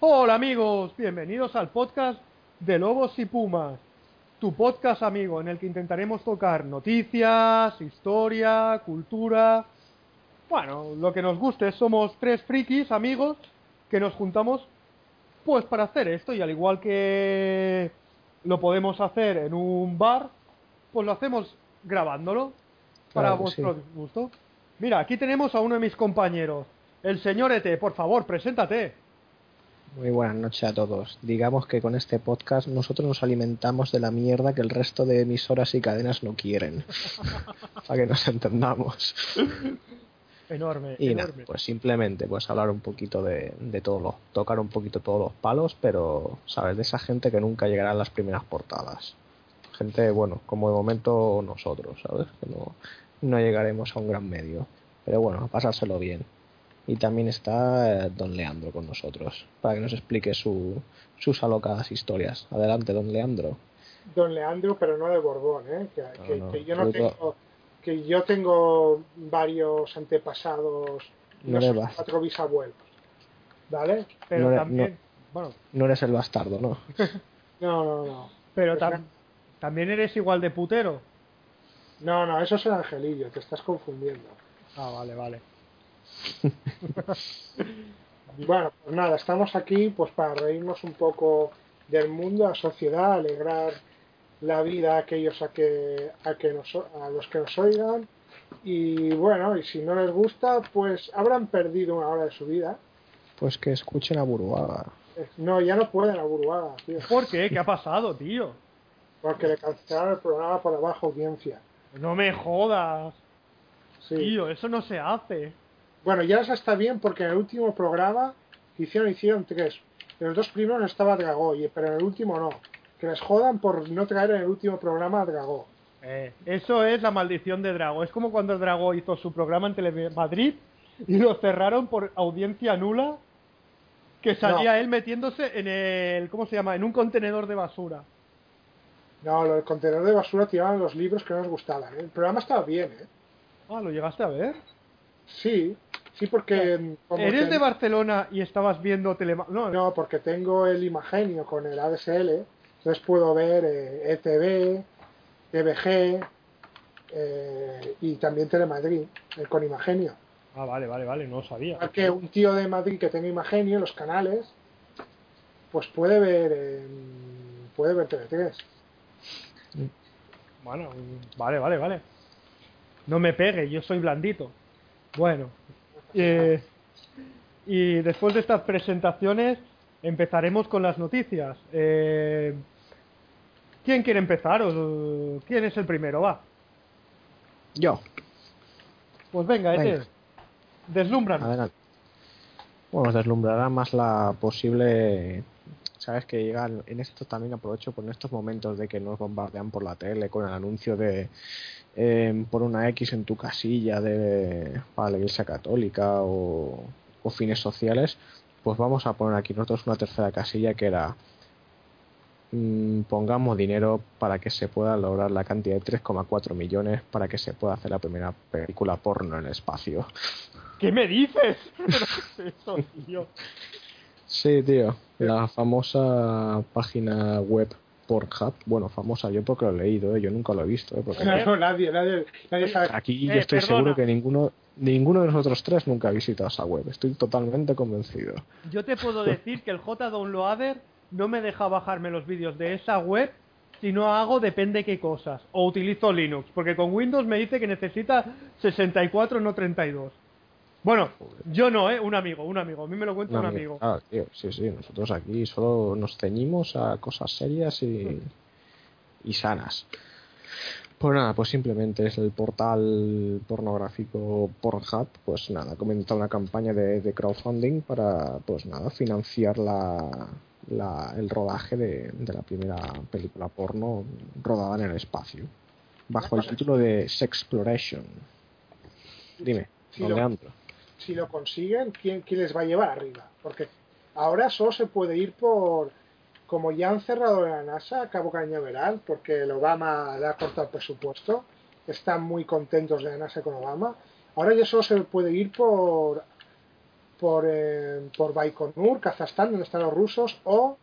Hola amigos, bienvenidos al podcast de Lobos y Pumas, tu podcast amigo en el que intentaremos tocar noticias, historia, cultura, bueno, lo que nos guste. Somos tres frikis amigos que nos juntamos pues para hacer esto y al igual que lo podemos hacer en un bar, pues lo hacemos grabándolo para Claro vuestro sí. gusto. Mira, aquí tenemos a uno de mis compañeros, el señor ET, por favor, preséntate. Muy buenas noches a todos. Digamos que con este podcast nosotros nos alimentamos de la mierda que el resto de emisoras y cadenas no quieren. Para que nos entendamos. Enorme, Y nada, enorme. pues simplemente pues hablar un poquito de, de todo lo, tocar un poquito todos los palos, pero sabes, de esa gente que nunca llegará a las primeras portadas. Gente, bueno, como de momento nosotros, ¿sabes? Que no, no llegaremos a un gran medio. Pero bueno, a pasárselo bien. Y también está eh, Don Leandro con nosotros, para que nos explique su, sus alocadas historias. Adelante, Don Leandro. Don Leandro, pero no de Borbón, ¿eh? que, que- no, que yo no tengo, que yo tengo varios antepasados, No sé, cuatro bisabuelos, ¿vale? Pero también, bueno, No eres el bastardo, ¿no? No, no, no, pero tam- también eres igual de putero. no, no, eso es el angelillo, te estás confundiendo. Ah, vale, vale. Bueno, pues nada, estamos aquí pues para reírnos un poco del mundo, la sociedad, alegrar la vida a aquellos a que a que nos, a los que nos oigan y bueno, y si no les gusta, pues habrán perdido una hora de su vida. Pues que escuchen a Buruaga. Eh, No, ya no pueden a Buruaga, tío, ¿Por qué? ¿Qué ha pasado, tío? porque le cancelaron el programa por la baja audiencia. No me jodas, Sí. tío, eso no se hace. Bueno, ya está bien porque en el último programa hicieron, hicieron tres. En los dos primeros estaba Dragó, pero en el último no. Que les jodan por no traer en el último programa a Dragó. Eh, eso es la maldición de Drago. Es como cuando Drago hizo su programa en Telemadrid y lo cerraron por audiencia nula, que salía él metiéndose en el, ¿cómo se llama? En un contenedor de basura. No, lo del contenedor de basura tiraban los libros que no nos gustaban. ¿eh? El programa estaba bien, ¿eh? Ah, ¿lo llegaste a ver? Sí, sí, porque. como ¿Eres ten- de Barcelona y estabas viendo Telemadrid? No, No, porque tengo el Imagenio con el ADSL, entonces puedo ver eh, ETV, TVG eh, y también Telemadrid eh, con Imagenio. Ah, vale, vale, vale, no lo sabía. Igual que un tío de Madrid que tenga Imagenio en los canales, pues puede ver puede ver TV3. Bueno, vale, vale, vale. No me pegue, yo soy blandito. Bueno, eh, y después de estas presentaciones empezaremos con las noticias. Eh, ¿Quién quiere empezar? ¿O ¿Quién es el primero? Va. Yo, Pues venga, Venga. Ete. Deslúmbranos. adelante. Bueno, os deslumbrará más la posible. Sabes que llegan en esto también aprovecho por estos momentos de que nos bombardean por la tele con el anuncio de eh, por una X en tu casilla de para la Iglesia Católica o, o fines sociales, pues vamos a poner aquí nosotros una tercera casilla que era mm, pongamos dinero para que se pueda lograr la cantidad de 3,4 millones para que se pueda hacer la primera película porno en el espacio. ¿Qué me dices? ¿Pero qué es eso, tío? Sí, tío. La famosa página web Pornhub. Bueno, famosa yo porque lo he leído, ¿eh? yo nunca lo he visto. ¿eh? Porque No, nadie, nadie, nadie sabe. aquí yo Eh, estoy perdona. seguro que ninguno, ninguno de nosotros tres nunca ha visitado esa web. Estoy totalmente convencido. Yo te puedo decir que el J-Downloader no me deja bajarme los vídeos de esa web si no hago depende qué cosas. O utilizo Linux, porque con Windows me dice que necesita 64, no 32. Bueno, yo no, ¿eh? Un amigo, un amigo. A mí me lo cuenta un amigo. claro, tío, sí, sí, nosotros aquí solo nos ceñimos a cosas serias y, y sanas. Pues nada, pues simplemente es el portal pornográfico Pornhub, pues nada, comenta una campaña de, de crowdfunding para, pues nada, financiar la, la- el rodaje de, de la primera película porno rodada en el espacio, bajo el título de Sexploration. Dime, Sí, don Leandro. Si lo consiguen, ¿quién, quién les va a llevar arriba? Porque ahora solo se puede ir por. Como ya han cerrado la NASA Cabo Cañaveral, porque el Obama le ha cortado el presupuesto, están muy contentos de la NASA con Obama. Ahora ya solo se puede ir por por, eh, por Baikonur, Kazajstán, donde están los rusos, o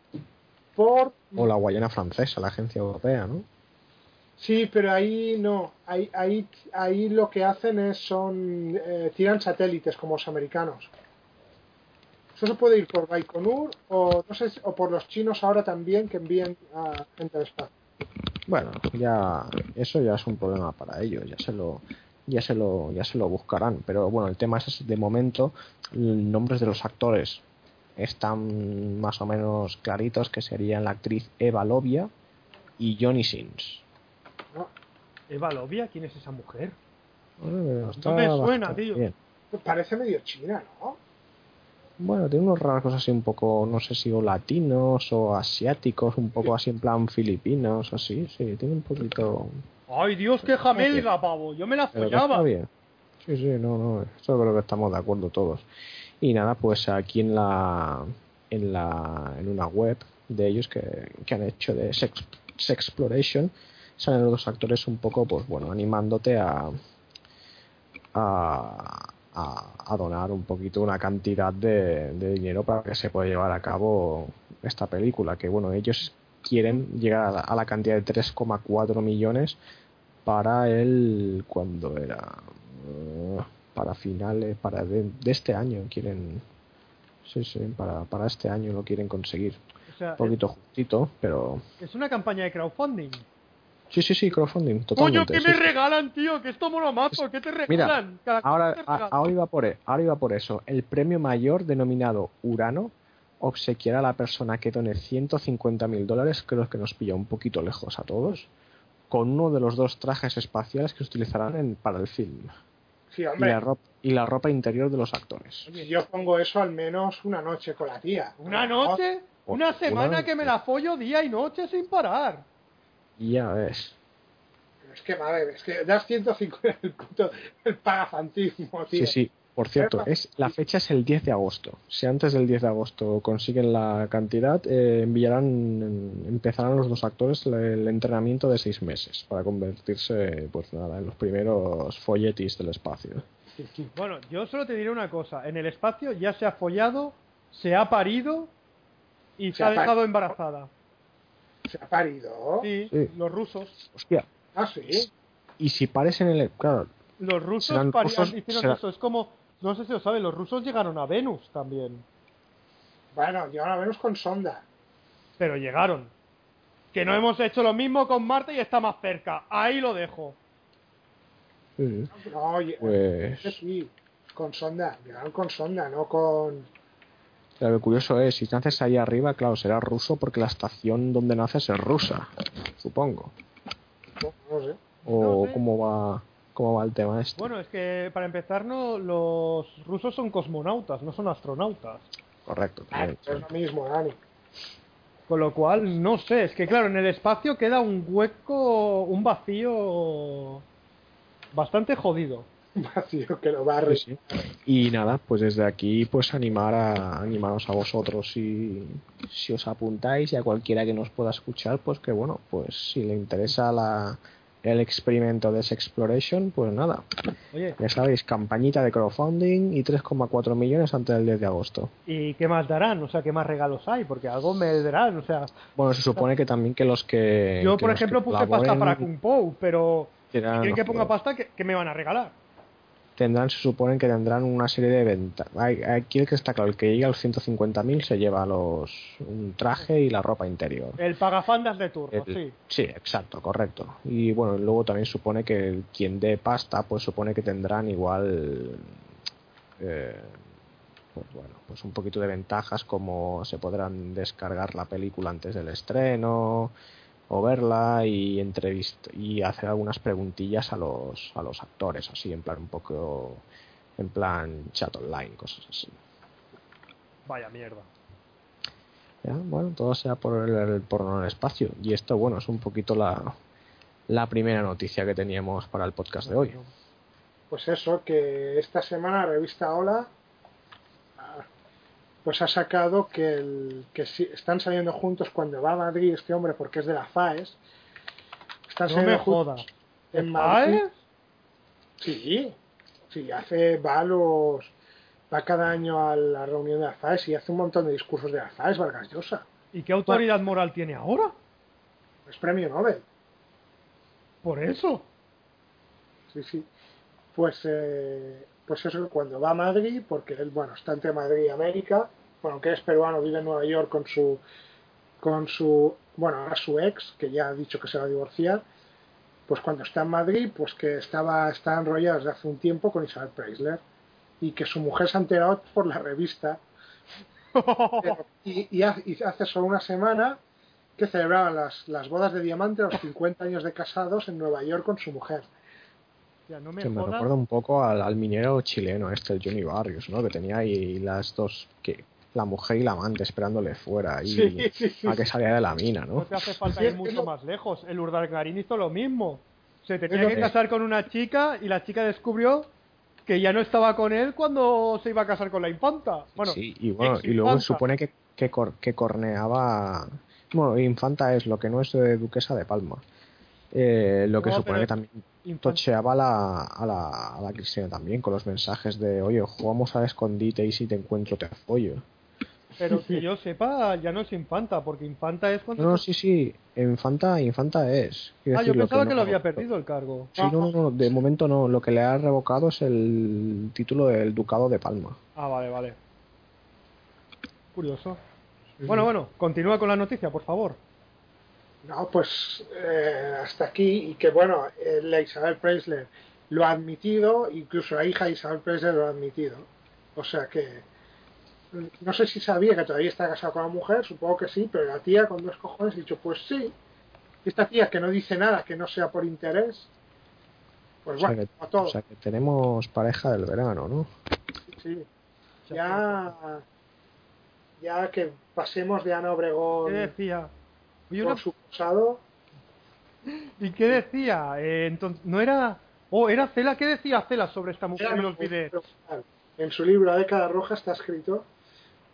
por... O la Guayana francesa, la agencia europea, ¿no? Sí, pero ahí no. Ahí, ahí, ahí lo que hacen es son eh, tiran satélites como los americanos. Eso se puede ir por Baikonur o no sé o por los chinos ahora también que envían a gente al espacio. Bueno, ya eso ya es un problema para ellos, ya se lo ya se lo ya se lo buscarán, pero bueno, el tema es de momento nombres de los actores están más o menos claritos que serían la actriz Eva Lovia y Johnny Sins. ¿No? Eva Lovia, ¿quién es esa mujer? Eh, está me suena, tío. bien. Pues Parece medio china, ¿no? Bueno, tiene unos rasgos así un poco, no sé si o latinos o asiáticos, un poco así en plan filipinos, así, sí, tiene un poquito... Ay, Dios, qué jamelga, pavo. Yo me la está follaba. bien. Sí, sí, no, no, eso creo que estamos de acuerdo todos. Y nada, pues aquí en la en la en una web de ellos que, que han hecho de Sex, Sexploration salen los actores un poco, pues bueno, animándote a a, a, donar un poquito una cantidad de, de dinero para que se pueda llevar a cabo esta película. Que bueno, ellos quieren llegar a la, a la cantidad de 3,4 millones para el cuando era para finales para de, de este año quieren sí sí para, para este año lo quieren conseguir O sea, un poquito justito pero es una campaña de crowdfunding. Sí sí sí crowdfunding Coño, ¿qué sí, me sí. regalan, tío? Que esto mola mazo. ¿Qué te Mira, regalan? Cada cosa ahora te a- regalan. ahora iba por e- ahora iba por eso el premio mayor denominado Urano obsequiará a la persona que done 150 mil dólares creo que nos pilla un poquito lejos a todos con uno de los dos trajes espaciales que se utilizarán en- para el film Sí, y la, ropa, y la ropa interior de los actores yo pongo eso al menos una noche con la tía. ¿Una noche? Una semana que me la follo día y noche sin parar. Ya ves Es que, madre, es que das 150 el puto el pagafantismo, tío. Sí, sí. Por cierto, es la fecha es el 10 de agosto. Si antes del 10 de agosto consiguen la cantidad, eh, enviarán, empezarán los dos actores el, el entrenamiento de seis meses para convertirse, pues nada, en los primeros folletis del espacio. Bueno, yo solo te diré una cosa. En el espacio ya se ha follado, se ha parido y se, Se ha dejado embarazada. Se ha parido. Sí, Sí. los rusos. Hostia. Ah, sí. Y si parecen en el, claro, Los rusos Serán parían, rusos, hicieron será- eso. Es como, no sé si lo saben, los rusos llegaron a Venus también. Bueno, llegan a Venus con sonda. Pero llegaron. Que no hemos hecho lo mismo con Marte y está más cerca. Ahí lo dejo. sí, No, pues sí, con sonda. Llegaron con sonda, no con. Lo curioso es, si naces ahí arriba, claro, será ruso porque la estación donde naces es rusa, supongo. No, no sé. O No sé. cómo va cómo va el tema este. Bueno, es que para empezar, no, los rusos son cosmonautas, no son astronautas. Correcto. Ah, bien, es lo mismo, Dani. Con lo cual, no sé, es que claro, en el espacio queda un hueco, un vacío bastante jodido. Vacío que lo barre. Sí, sí. Y nada, pues desde aquí pues animar a animaros a vosotros si, si os apuntáis y a cualquiera que nos pueda escuchar, pues que bueno, pues si le interesa la, el experimento de Exploration, pues nada, Oye, ya sabéis, campañita de crowdfunding y 3,4 millones antes del 10 de agosto. ¿y qué más darán? O sea, ¿qué más regalos hay? Porque algo me darán, o sea, Bueno, se supone que también que los que... yo que por ejemplo puse pasta para Kung Po, pero si quieren que ponga pasta, ¿qué, qué me van a regalar? Tendrán, se supone que tendrán una serie de ventas. Aquí el que está claro, el que llega a los 150.000 se lleva los un traje y la ropa interior. El pagafandas de turno, El- sí. sí, exacto, correcto. Y bueno, luego también supone que quien dé pasta, pues supone que tendrán igual, eh, pues bueno, pues un poquito de ventajas como se podrán descargar la película antes del estreno o verla y entrevist y hacer algunas preguntillas a los a los actores así en plan un poco en plan chat online cosas así Vaya mierda. Ya, bueno, todo sea por el, el porno en el espacio. Y esto, bueno, es un poquito la, la primera noticia que teníamos para el podcast de hoy. Pues eso, que esta semana la revista Hola pues ha sacado que, el, que si- están saliendo juntos cuando va a Madrid este hombre porque es de la FAES. Están No saliendo me juntos en Madrid. Sí, sí, hace va a los va cada año a la reunión de Alfaes y hace un montón de discursos de Alfaes, Vargas Llosa. ¿Y qué autoridad moral tiene ahora? Es premio Nobel. Por eso. Sí, sí. Pues, eh, pues eso, cuando va a Madrid, porque él, bueno, está entre Madrid y América, bueno, que es peruano, vive en Nueva York con su, con su, bueno, ahora su ex, que ya ha dicho que se va a divorciar, pues cuando está en Madrid, pues que estaba, está enrollado desde hace un tiempo con Isabel Preisler y que su mujer se ha enterado por la revista. y, y, hace solo una semana que celebraban las, las bodas de diamante, los 50 años de casados en Nueva York con su mujer. No me, que me recuerda un poco al, al, minero chileno este, el Johnny Barrios, ¿no? Que tenía ahí las dos, que la mujer y la amante esperándole fuera y sí, sí, sí, a que saliera de la mina, ¿no? No te hace falta ir mucho más lejos. El Urdangarín hizo lo mismo. Se tenía que casar con una chica y la chica descubrió que ya no estaba con él cuando se iba a casar con la infanta. Bueno, sí, y, bueno, y luego supone que, que, cor, que, corneaba. Bueno, infanta es lo que no es de duquesa de Palma. Eh, lo que no, supone que también tocheaba a la, a, la, a la Cristina también con los mensajes de, oye, jugamos al escondite y si te encuentro te apoyo. Pero que yo sepa, ya no es infanta, porque infanta es cuando... No, no sí, sí, infanta, infanta es. Quiero ah, yo pensaba que, no, que, lo había perdido el cargo. Sí, no, no, de momento no, lo que le ha revocado es el título del Ducado de Palma. Ah, vale, vale. Curioso. Sí. Bueno, bueno, continúa con la noticia, por favor. No, pues eh, hasta aquí, y que bueno, eh, la Isabel Preisler lo ha admitido, incluso la hija de Isabel Preisler lo ha admitido. O sea que no sé si sabía que todavía está casado con la mujer, supongo que sí, pero la tía con dos cojones ha dicho, pues sí. Esta tía que no dice nada que no sea por interés, pues bueno, o sea que, a todo. O sea que tenemos pareja del verano, ¿no? Sí. Ya, ya que pasemos de Ana Obregón ¿Qué decía? una... su ¿Y qué decía? Eh, entonces, no era... Oh, era Cela. ¿Qué decía Cela sobre esta mujer? Me olvidé. En su libro La década roja está escrito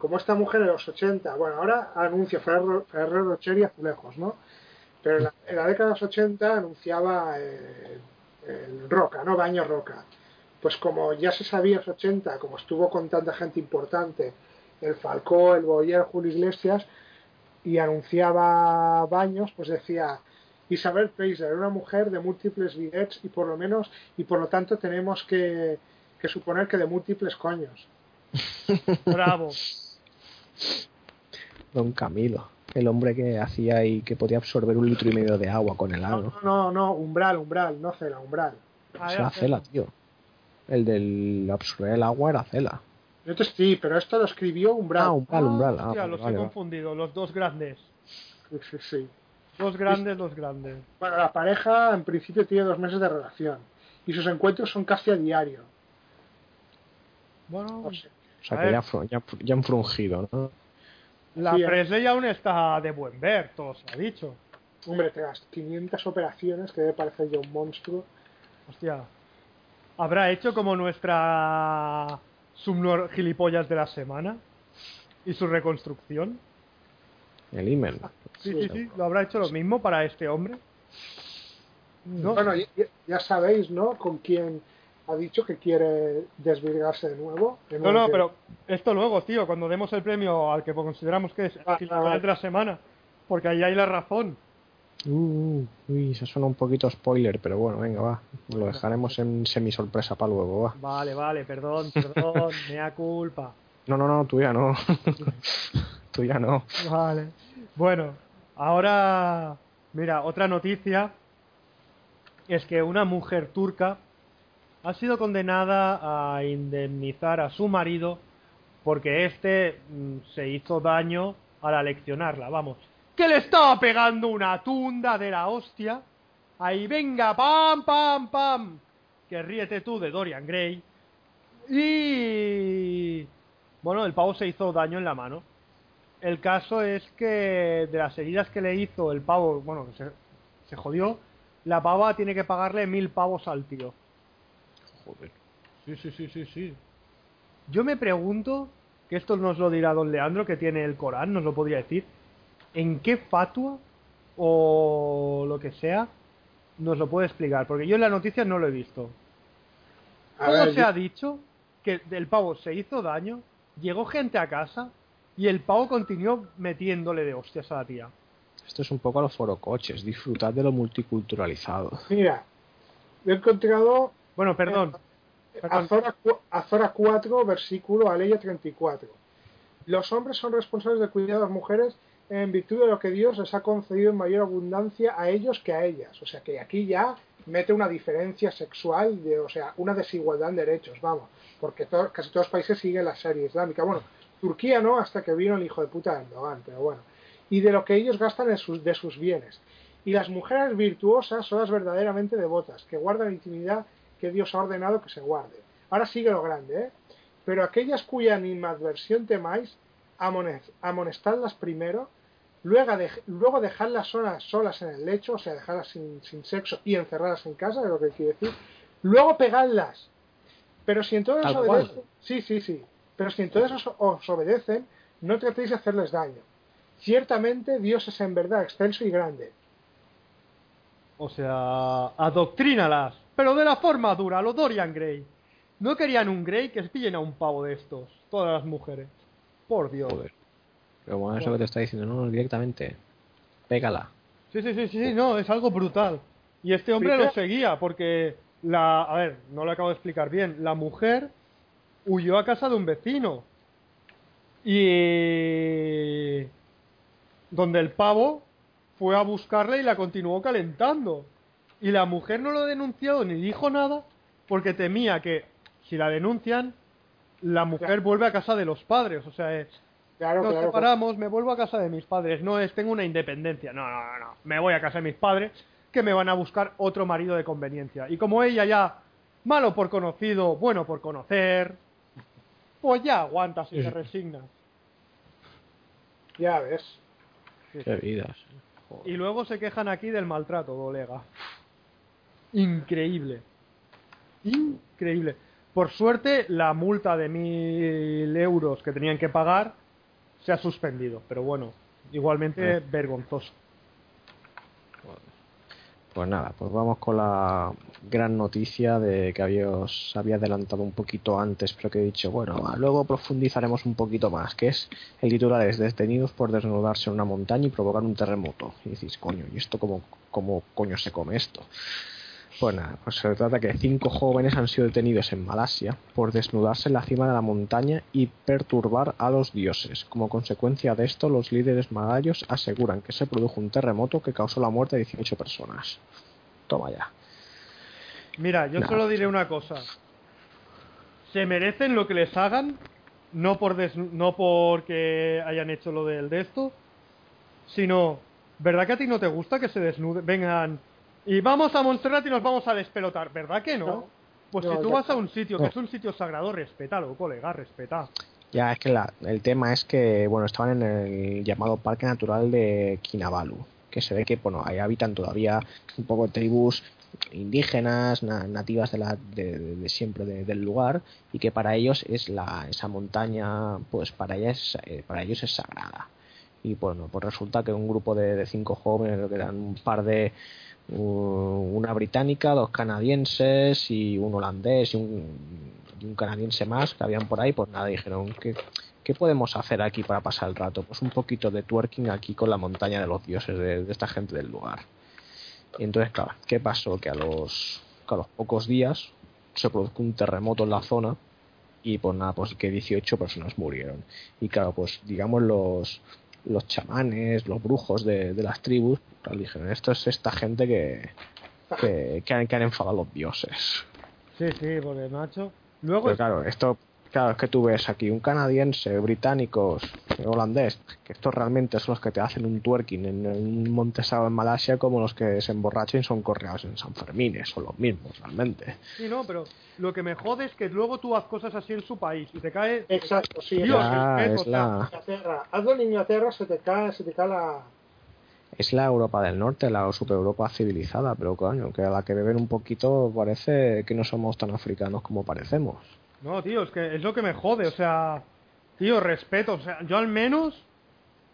como esta mujer en los 80, bueno, ahora anuncia Ferrero, Ferrero Rocher y Azulejos, ¿no? Pero en la, en la década de los 80 anunciaba eh, el Roca, ¿no? Baño Roca. Pues como ya se sabía en los 80, como estuvo con tanta gente importante, el Falcó, el Boyer, Julio Iglesias, y anunciaba baños, pues decía Isabel Preisler, una mujer de múltiples bidets y por lo menos, y por lo tanto tenemos que, que suponer que de múltiples coños. Bravo. Don Camilo, el hombre que hacía y que podía absorber un litro y medio de agua con el ano. No, no, no, umbral, umbral, no cela, umbral. Ah, era cela, tío. El del absorber el agua era cela. Yo te sí, pero esto lo escribió umbral. Ah, umbral, umbral. Ah, hostia, vale, los vale, he vale. confundido, los dos grandes. Sí, sí, sí. Dos grandes, dos grandes. Bueno, la pareja en principio tiene dos meses de relación y sus encuentros son casi a diario. Bueno, O sea, O sea que ya, ya han frungido, ¿no? la sí, eh. Presley aún está de buen ver, todo se ha dicho. hombre, tras 500 operaciones, que debe parecer ya un monstruo. Hostia. ¿Habrá hecho como nuestra subnor gilipollas de la semana? ¿Y su reconstrucción? El imen. Sí, Sí. sí, sí. ¿Lo habrá hecho lo mismo para este hombre? ¿No? Bueno, ya, ya sabéis, ¿no? Con quién ha dicho que quiere desvirgarse de nuevo. De No, no, que- pero esto luego, tío, cuando demos el premio al que consideramos que es Ah, gilipollas ah, de la semana. Porque ahí hay la razón. Uh, uy, se suena un poquito spoiler, pero bueno, venga, va. Lo dejaremos en semi sorpresa para luego, va. Vale, vale, perdón, perdón, mea culpa. No, no, no, tú ya no. tú ya no. Vale. Bueno, ahora, mira, otra noticia es que una mujer turca ha sido condenada a indemnizar a su marido porque éste mm, se hizo daño al aleccionarla, vamos. Que le estaba pegando una tunda de la hostia. Ahí venga, pam, pam, pam. Que ríete tú de Dorian Gray. Y... Bueno, el pavo se hizo daño en la mano. El caso es que de las heridas que le hizo el pavo, bueno, que se, se jodió, la pava tiene que pagarle mil pavos al tío. Joder. Sí, sí, sí, sí, sí. Yo me pregunto, que esto nos lo dirá don Leandro, que tiene el Corán, nos lo podría decir, ¿en qué fatua o lo que sea nos lo puede explicar? Porque yo en la noticia no lo he visto. A ¿Cómo ver, se yo- ha dicho que el pavo se hizo daño, llegó gente a casa y el pavo continuó metiéndole de hostias a la tía. Esto es un poco a los forocoches, disfrutad de lo multiculturalizado. Mira, he encontrado Bueno, perdón. perdón. Azora, cu- Azora 4, versículo Aleya 34. Los hombres son responsables del cuidado de las mujeres en virtud de lo que Dios les ha concedido en mayor abundancia a ellos que a ellas. O sea que aquí ya mete una diferencia sexual, de, o sea, una desigualdad en derechos, vamos, porque casi todos los países siguen la serie islámica. Bueno, Turquía no, hasta que vino el hijo de puta de Erdogan, pero bueno. Y de lo que ellos gastan en sus, de sus bienes. Y las mujeres virtuosas son las verdaderamente devotas, que guardan intimidad que Dios ha ordenado que se guarde. Ahora sigue lo grande, ¿eh? Pero aquellas cuya animadversión temáis, amones- amonestadlas primero, luego, dej- luego dejadlas solas, solas en el lecho, o sea, dejarlas sin, sin sexo y encerradas en casa, es lo que quiere decir. Luego pegadlas. Pero si entonces os obedecen, sí, sí, sí. Pero si entonces os, os obedecen, no tratéis de hacerles daño. Ciertamente Dios es en verdad excelso y grande. O sea, adoctrínalas. Pero de la forma dura, lo Dorian Gray. No querían un Grey que pillen a un pavo de estos. Todas las mujeres. Por Dios. Joder. Pero bueno, eso que te está diciendo, no, no, directamente. Pégala. Sí, sí, sí, sí, no, es algo brutal. Y este hombre lo seguía porque la, a ver, no lo acabo de explicar bien. La mujer huyó a casa de un vecino y donde el pavo fue a buscarla y la continuó calentando. Y la mujer no lo ha denunciado ni dijo nada porque temía que si la denuncian la mujer vuelve a casa de los padres, o sea, es Claro, nos claro. separamos, me vuelvo a casa de mis padres. No es, tengo una independencia. No, no, no, no. Me voy a casa de mis padres que me van a buscar otro marido de conveniencia. Y como ella ya, malo por conocido, bueno por conocer, pues ya aguantas y te resignas. Ya ves. Qué vidas. Y luego se quejan aquí del maltrato, colega. Increíble. Increíble. Por suerte, la multa de mil euros que tenían que pagar se ha suspendido. Pero bueno, igualmente vergonzoso. Pues nada, pues vamos con la gran noticia de que había, os había adelantado un poquito antes, pero que he dicho, bueno, luego profundizaremos un poquito más, que es el titular es detenidos por desnudarse en una montaña y provocar un terremoto. Y decís, coño, ¿y esto cómo, cómo coño se come esto? Pues nada, pues se trata que cinco jóvenes han sido detenidos en Malasia por desnudarse en la cima de la montaña y perturbar a los dioses. Como consecuencia de esto, los líderes malayos aseguran que se produjo un terremoto que causó la muerte de 18 personas. Toma ya. Mira, yo solo diré una cosa. Se merecen lo que les hagan, no por des- no porque hayan hecho lo del de esto, sino, ¿verdad que a ti no te gusta que se desnuden, vengan y vamos a Montserrat y nos vamos a despelotar? ¿Verdad que no? No. Pues No, si tú vas a un sitio que No. es un sitio sagrado, respétalo, colega, respeta. Ya es que la- el tema es que, bueno, estaban en el llamado Parque Natural de Kinabalu, que se ve que, bueno, ahí habitan todavía un poco tribus indígenas, na- nativas de, la, de, de- de siempre de- del lugar, y que para ellos es la, esa montaña, pues para, ellas, eh, para ellos es sagrada. Y bueno, pues resulta que un grupo de, cinco jóvenes, creo que eran un par de, una británica, dos canadienses y un holandés y un, canadiense más que habían por ahí, pues nada, dijeron que ¿qué podemos hacer aquí para pasar el rato? Pues un poquito de twerking aquí con la montaña de los dioses de, de esta gente del lugar. Y entonces, claro, ¿qué pasó? Que a los, que a los pocos días se produjo un terremoto en la zona y pues nada, pues que 18 personas murieron. Y claro, pues digamos los, los chamanes, los brujos de, de las tribus, pues, dijeron, esto es esta gente que, que, que han, que han enfadado a los dioses. Sí, sí, porque macho. Luego Pero claro, esto, claro, es que tú ves aquí un canadiense, británicos, holandés, que estos realmente son los que te hacen un twerking en un montesado en Malasia como los que se emborrachan y son correados en San Fermín, son los mismos realmente. Sí, no, pero lo que me jode es que luego tú haz cosas así en su país y te cae... Exacto, sí. Dios, Ya, respeto, es la, Inglaterra. Hazlo en Inglaterra, se te cae, se te cae la... es la Europa del Norte, la super Europa civilizada, pero coño, que a la que beben un poquito parece que no somos tan africanos como parecemos. No, tío, es que es lo que me jode, o sea, tío, respeto, o sea, yo al menos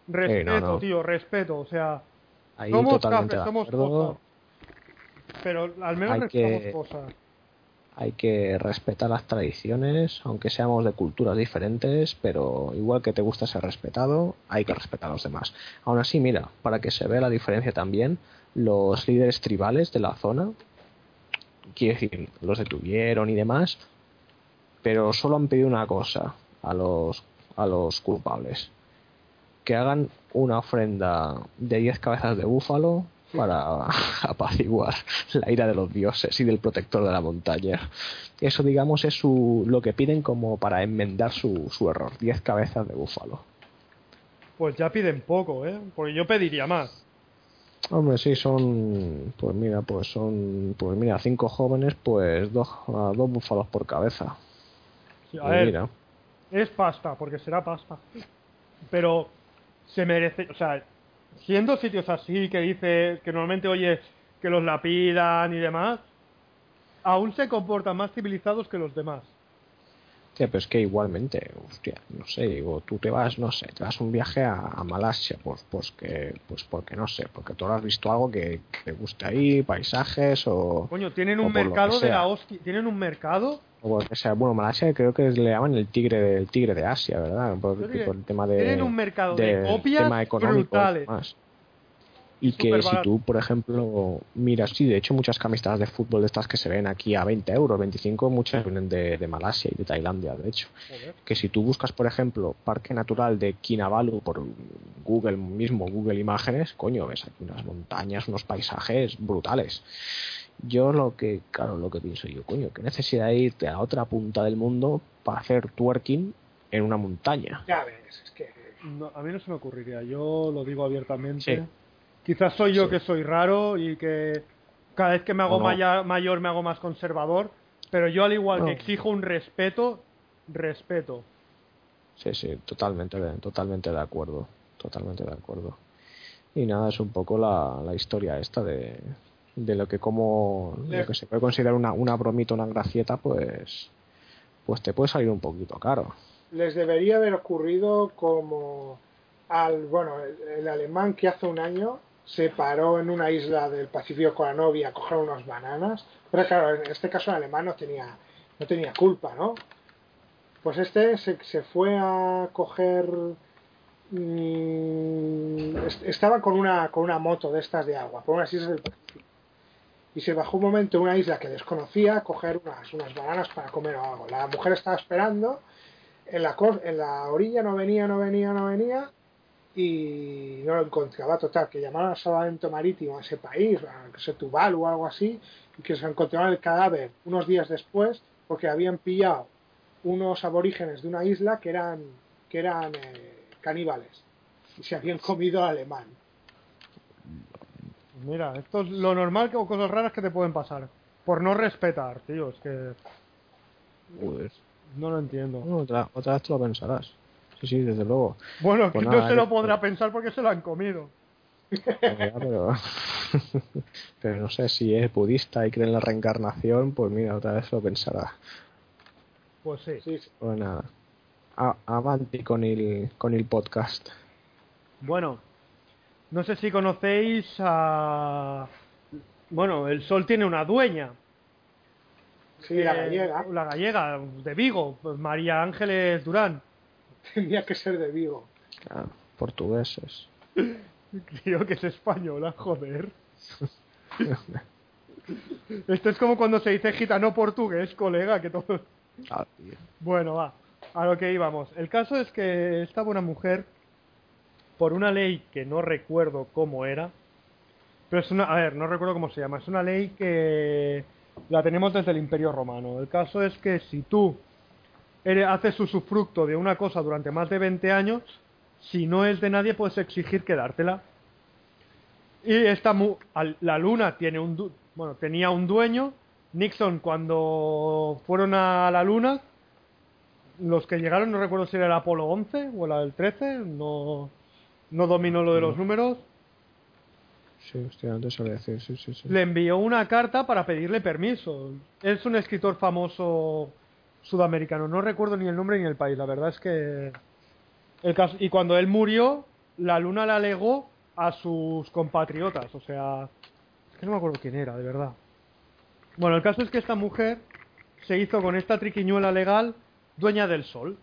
respeto, no. tío, respeto, o sea, Ahí somos cafés, somos cosas, pero al menos Hay que- cosas. hay que respetar las tradiciones, aunque seamos de culturas diferentes, pero igual que te gusta ser respetado, hay que respetar a los demás. Aún así, mira, para que se vea la diferencia también, los líderes tribales de la zona, quiero decir, los detuvieron y demás, pero solo han pedido una cosa a los, a los culpables, que hagan una ofrenda de 10 cabezas de búfalo para apaciguar la ira de los dioses y del protector de la montaña. Eso, digamos, es su, lo que piden como para enmendar su, su error. Diez cabezas de búfalo. Pues ya piden poco, ¿eh? Porque yo pediría más. Hombre, sí, son, pues mira, pues son, pues mira, cinco jóvenes, pues dos, dos búfalos por cabeza. A ver, es pasta, porque será pasta. Pero se merece, o sea, siendo sitios así que dice que normalmente oyes que los lapidan y demás, aún se comportan más civilizados que los demás. Sí, pero es que igualmente, hostia, no sé, digo, tú te vas, no sé, te vas un viaje a, Malasia, pues, pues que, pues porque no sé, porque tú has visto algo que, te guste ahí, paisajes o. Coño, tienen un mercado de la hostia, tienen un mercado o sea, bueno, Malasia creo que le llaman el tigre del tigre de Asia, ¿verdad? Por, el tema de tienen un mercado de, copias tema económico brutales. Y que si tú, por ejemplo, miras, sí, de hecho muchas camisetas de fútbol de estas que se ven aquí a 20 euros, 25, muchas vienen de, de Malasia y de Tailandia, de hecho. Que si tú buscas, por ejemplo, Parque Natural de Kinabalu por Google mismo, Google Imágenes, coño, ves aquí unas montañas, unos paisajes brutales. Yo lo que, claro, lo que pienso yo, coño, qué necesidad de irte a otra punta del mundo para hacer twerking en una montaña. Ya ves, es que... a mí no se me ocurriría, yo lo digo abiertamente. Quizás soy yo que soy raro y que cada vez que me hago mayor, me hago más conservador, pero yo al igual que exijo un respeto, respeto. Sí, sí, totalmente, totalmente de acuerdo, totalmente de acuerdo. Y nada, es un poco la, la historia esta de, de lo que como lo que se puede considerar una, una bromita, una gracieta, pues pues te puede salir un poquito caro. Les debería haber ocurrido como al bueno el, alemán que hace un año se paró en una isla del Pacífico con la novia a coger unas bananas, pero claro, en este caso el alemán no tenía no tenía culpa, ¿no? Pues este se, se fue a coger mm, estaba con una con una moto de estas de agua por unas islas del Pacífico y se bajó un momento en una isla que desconocía a coger unas, unas bananas para comer o algo. La mujer estaba esperando, en la, en la orilla no venía, no venía, no venía y no lo encontraba. Total, que llamaron al salvamento marítimo a ese país, a que se Tuvalu o algo así, y que se encontraron el cadáver unos días después porque habían pillado unos aborígenes de una isla que eran, que eran eh, caníbales y se habían comido al alemán. Mira, esto es lo normal o cosas raras que te pueden pasar. Por no respetar, tío, es que. No lo entiendo. otra, vez tú lo pensarás. Sí, sí, desde luego. Bueno, pues no se lo podrá pensar porque se lo han comido. pero, pero no sé si es budista y cree en la reencarnación, pues mira, otra vez lo pensará. Pues sí. sí, Pues nada. avanti con el, con el podcast. Bueno, no sé si conocéis a... Bueno, el Sol tiene una dueña. Sí, la gallega. La gallega, de Vigo, pues María Ángeles Durán. Tenía que ser de Vigo. Ah, portugueses. Creo que es española, joder. Esto es como cuando se dice gitano portugués, colega, que todo... Ah, bueno, va, a lo que íbamos. El caso es que esta buena mujer por una ley que no recuerdo cómo era, pero es una, a ver, no recuerdo cómo se llama, es una ley que la tenemos desde el Imperio Romano. El caso es que si tú eres, haces usufructo de una cosa durante más de 20 años, si no es de nadie puedes exigir quedártela. Y esta la luna tiene un bueno, tenía un dueño. Nixon cuando fueron a la luna los que llegaron, no recuerdo si era el Apolo 11 o el 13, no no dominó lo de los números. Sí, hostia, antes decir, sí, sí, sí. Le envió una carta para pedirle permiso. Es un escritor famoso sudamericano, no recuerdo ni el nombre ni el país, la verdad es que... El caso... Y cuando él murió, la luna la alegó a sus compatriotas, o sea... Es que no me acuerdo quién era, de verdad. Bueno, el caso es que esta mujer se hizo con esta triquiñuela legal dueña del sol.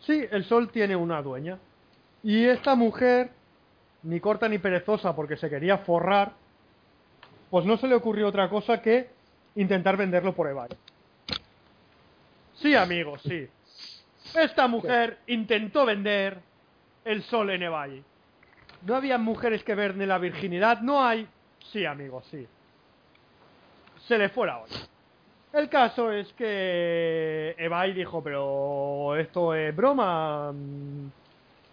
Sí, el sol tiene una dueña. Y esta mujer, ni corta ni perezosa porque se quería forrar, pues no se le ocurrió otra cosa que intentar venderlo por eBay. Sí, amigos, sí. Esta mujer intentó vender el sol en eBay. No había mujeres que venden la virginidad, no hay. Sí, amigos, sí. Se le fue la olla. El caso es que eBay dijo, pero esto es broma.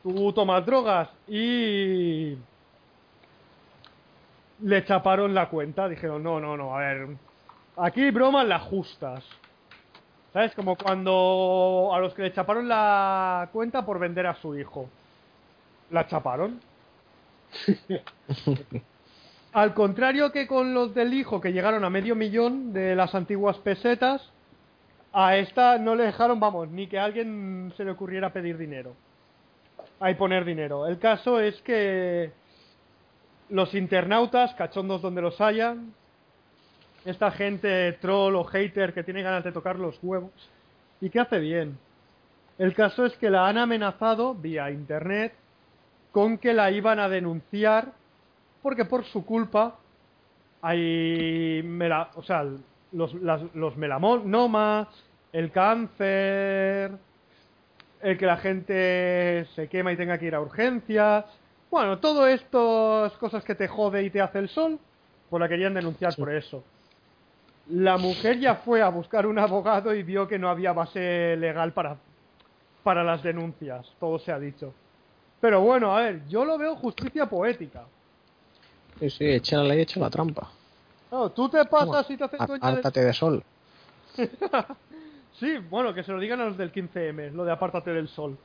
Tú tomas drogas y le chaparon la cuenta. Dijeron, no, no, no, a ver, aquí bromas las justas. ¿Sabes? Como cuando a los que le chaparon la cuenta por vender a su hijo. La chaparon. Al contrario que con los del hijo que llegaron a medio millón de las antiguas pesetas, a esta no le dejaron, vamos, ni que a alguien se le ocurriera pedir dinero. Ahí poner dinero. El caso es que los internautas, cachondos donde los hayan, esta gente troll o hater que tiene ganas de tocar los huevos y que hace bien. El caso es que la han amenazado vía internet con que la iban a denunciar porque por su culpa hay mela- o sea, los, las- el cáncer, el que la gente se quema y tenga que ir a urgencias. Bueno, todo estas cosas que te jode y te hace el sol, pues la querían denunciar por eso. La mujer ya fue a buscar un abogado y vio que no había base legal para, para las denuncias, todo se ha dicho. Pero bueno, a ver, yo lo veo justicia poética. Sí, sí, echa la ley, echa la trampa. Claro, tú te pasas y te haces de... Hártate de sol. Sí, bueno, que se lo digan a los del 15M, lo de apártate del sol.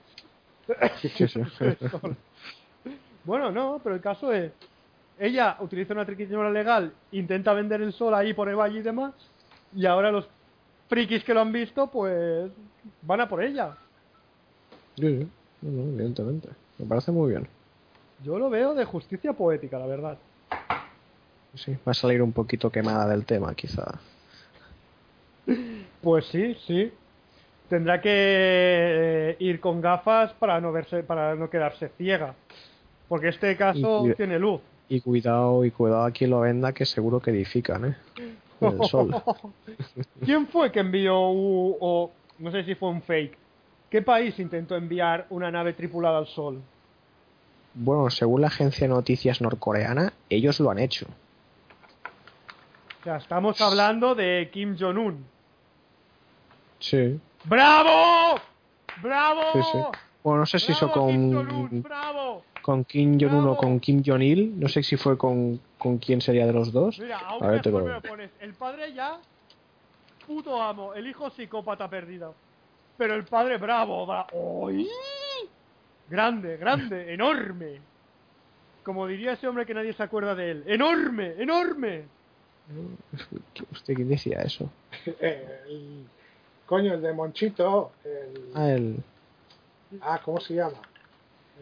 Bueno, no, pero el caso es... Ella utiliza una triquiñola legal, intenta vender el sol ahí por eBay y demás, y ahora los frikis que lo han visto, pues van a por ella. Sí, sí. No, no, evidentemente. Me parece muy bien. Yo lo veo de justicia poética, la verdad. Sí, va a salir un poquito quemada del tema, quizá. Pues sí, sí. Tendrá que eh, ir con gafas para no verse, para no quedarse ciega. Porque este caso Y- y- tiene luz. Y cuidado, y cuidado a quien lo venda, que seguro que edifican, ¿eh? Con el sol. ¿Quién fue que envió u- o no sé si fue un fake? ¿Qué país intentó enviar una nave tripulada al sol? Bueno, según la agencia de noticias norcoreana, ellos lo han hecho. O sea, estamos hablando de Kim Jong-un. Sí. ¡Bravo! ¡Bravo! Sí, sí. Bueno, no sé si hizo ¡Bravo, Kim con, ¡Bravo! con Kim Jong-un o con Kim Jong-il. No sé si fue con, con quién sería de los dos. Mira, A aún ver, te mejor lo- me lo pones. El padre ya, puto amo. El hijo psicópata perdido. Pero el padre bravo, bravo. Grande, grande, enorme. Como diría ese hombre que nadie se acuerda de él. ¡Enorme, enorme! ¿Usted quién decía eso? El, coño, el de Monchito, el, Ah, el ah, ¿cómo se llama?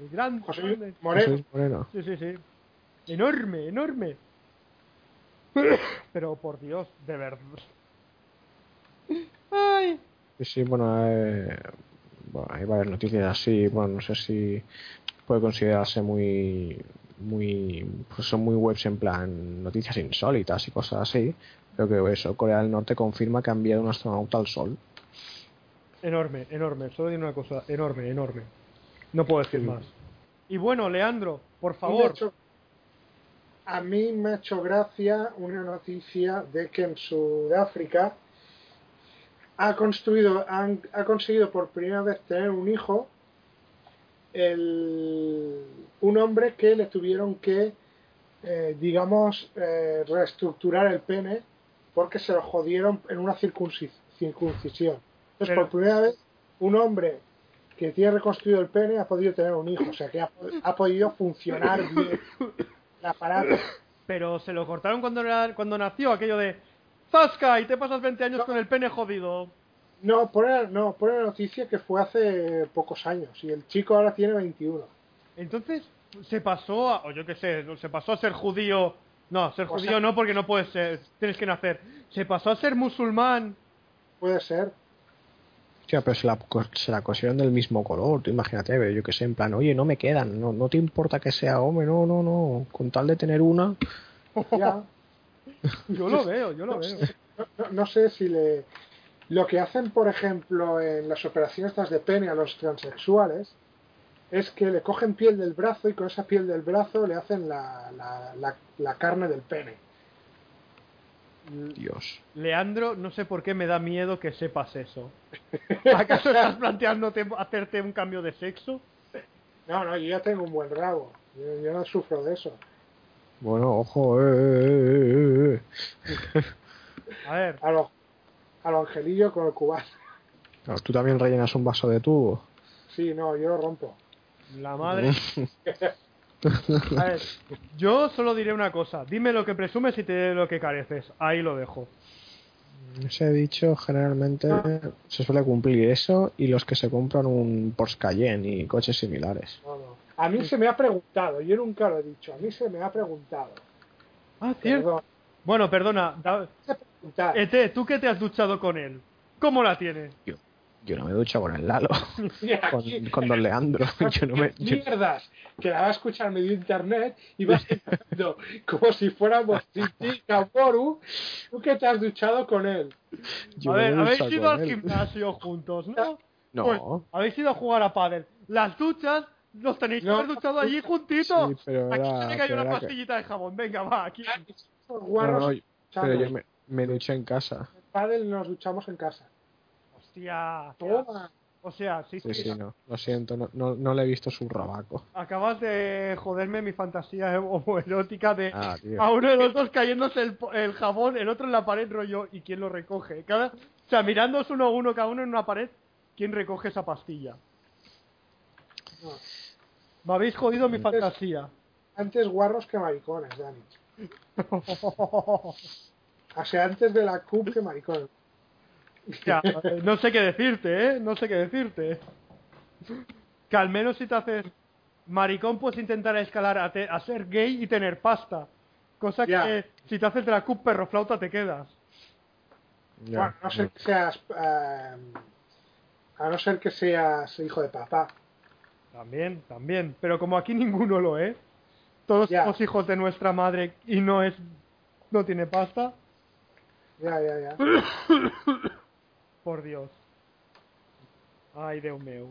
El grande, José grande. Moreno. José Moreno. Sí, sí, sí. Enorme, enorme. Pero por Dios, de verdad. Ay. Sí, sí, bueno, eh, bueno, hay varias noticias así. Bueno, no sé si puede considerarse muy, muy, pues son muy webs en plan noticias insólitas y cosas así. Pero que eso, Corea del Norte confirma que ha enviado un astronauta al Sol. Enorme, enorme. Solo digo una cosa, enorme, enorme. No puedo decir más. Y bueno, Leandro, por favor. hecho, a mí me ha hecho gracia una noticia de que en Sudáfrica ha construido, han- ha conseguido por primera vez tener un hijo el- un hombre que le tuvieron que, eh, digamos, eh, reestructurar el pene porque se lo jodieron en una circuncis- circuncisión. Entonces, Pero- por primera vez, un hombre que tiene reconstruido el pene ha podido tener un hijo, o sea que ha, ha podido funcionar bien el aparato. Pero se lo cortaron cuando, era- cuando nació aquello de. ¡Zasca! Y te pasas 20 años No. con el pene jodido. No, pone, no, pone la noticia que fue hace pocos años y el chico ahora tiene 21. Entonces, se pasó a. O yo qué sé, se pasó a ser judío. No, ser O sea- judío no, porque no puedes ser. Tienes que nacer. Se pasó a ser musulmán puede ser. Hostia, pero se la, se la cosieron del mismo color, tú imagínate, pero yo que sé, en plan, oye, no me quedan, no, no te importa que sea hombre, no, no, no, con tal de tener una, Ya. Yo lo veo, yo lo veo. No, no- sé si le. Lo que hacen, por ejemplo, en las operaciones de pene a los transexuales es que le cogen piel del brazo y con esa piel del brazo le hacen la, la, la, la carne del pene. Dios. Leandro, no sé por qué me da miedo que sepas eso. ¿Acaso estás planteándote hacerte un cambio de sexo? No, no, yo ya tengo un buen rabo. Yo, yo no sufro de eso. Bueno, ojo, eh, eh, eh, eh. A ver, A lo, a lo angelillo con el cubano. Claro, Tú también rellenas un vaso de tubo. Sí, no, yo lo rompo. la madre. A ver, yo solo diré una cosa. Dime lo que presumes y te diré lo que careces. Ahí lo dejo. Ese dicho generalmente se suele cumplir eso y los que se compran un Porsche Cayenne y coches similares. No, no. A mí se me ha preguntado, yo nunca lo he dicho, a mí se me ha preguntado. Ah, cierto. Perdón, Bueno, perdona. da- se ¿tú que te has duchado con él? ¿Cómo la tienes? Yo no me ducho con el Lalo, con, con Don Leandro. Yo no me, yo- mierdas que la va a escuchar medio internet y vas diciendo como si fuéramos Titi Kaboru, tú que te has duchado con él. yo a ver, habéis ido al él. gimnasio juntos, ¿no? No. Pues, habéis ido a jugar a pádel. Las duchas los tenéis que No. haber duchado allí juntitos. Sí, pero aquí me cayó pero una que- pastillita de jabón. Venga, va, aquí. Los No, guarros no, pero yo me, me duché en casa. En pádel nos duchamos en casa. Hostia. Toma. O sea, sí, Sí, sí. sí, no. Lo siento, no, no, no le he visto su robaco. Acabas de joderme mi fantasía homoerótica de Ah, a uno de los dos cayéndose el, po- el jabón, el otro en la pared rollo y quién lo recoge. Cada, o sea, mirándose uno a uno cada uno en una pared, ¿quién recoge esa pastilla? No. Me habéis jodido mi fantasía. Antes guarros que maricones, Dani. O sea, antes de la CUP que maricones. Ya, eh, no sé qué decirte, ¿eh? No sé qué decirte. Que al menos si te haces maricón puedes intentar escalar a, te- a ser gay y tener pasta. Cosa Ya. que si te haces de la cup perro flauta te quedas. Ya, Bueno, no ser que seas. eh, a no ser que seas hijo de papá. También, también. Pero como aquí ninguno lo es, todos Ya. somos hijos de nuestra madre y no es no tiene pasta, Ya, ya, ya. por Dios. Ay, Dios mío.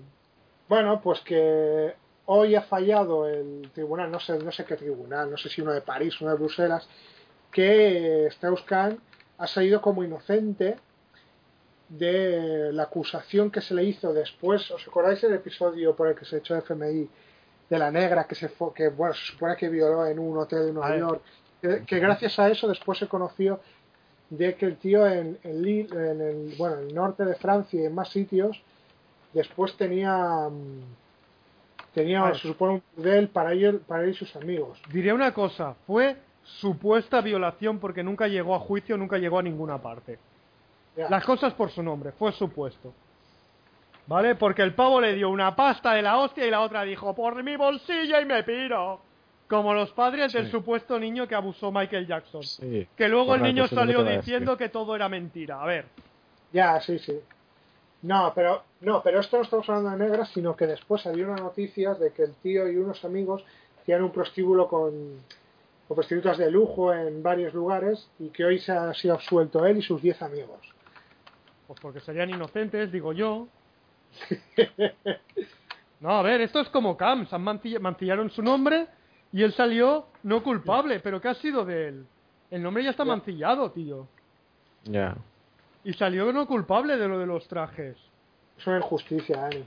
Bueno, pues que hoy ha fallado el tribunal, no sé, no sé qué tribunal, no sé si uno de París, uno de Bruselas, que Strauss-Kahn ha salido como inocente de la acusación que se le hizo después. ¿Os acordáis el episodio por el que se echó FMI de la negra que se fue, que bueno, se supone que violó en un hotel de Nueva. York? Que, que gracias a eso después se conoció de que el tío en, en el, bueno, en el norte de Francia y en más sitios, después tenía mm, tenía, se supone, un burdel para ellos, para él y sus amigos. Diré una cosa, fue supuesta violación porque nunca llegó a juicio, nunca llegó a ninguna parte. Ya. Las cosas por su nombre, fue supuesto. ¿Vale? Porque el pavo le dio una pasta de la hostia y la otra dijo, por mi bolsillo y me piro. Como los padres del supuesto niño que abusó Michael Jackson. Sí. Que luego el niño salió diciendo que todo era mentira. A ver, Ya, sí, sí. No, pero no, pero esto no estamos hablando de negras, sino que después había unas noticias de que el tío y unos amigos tenían un prostíbulo con, con prostitutas de lujo en varios lugares y que hoy se ha sido absuelto él y sus 10 amigos. pues porque serían inocentes, digo yo. No, a ver, esto es como Camps, han mancillaron su nombre y él salió no culpable, pero ¿qué ha sido de él? El nombre ya está mancillado, tío. Ya. Y salió no culpable de lo de los trajes. Es una injusticia, Dani.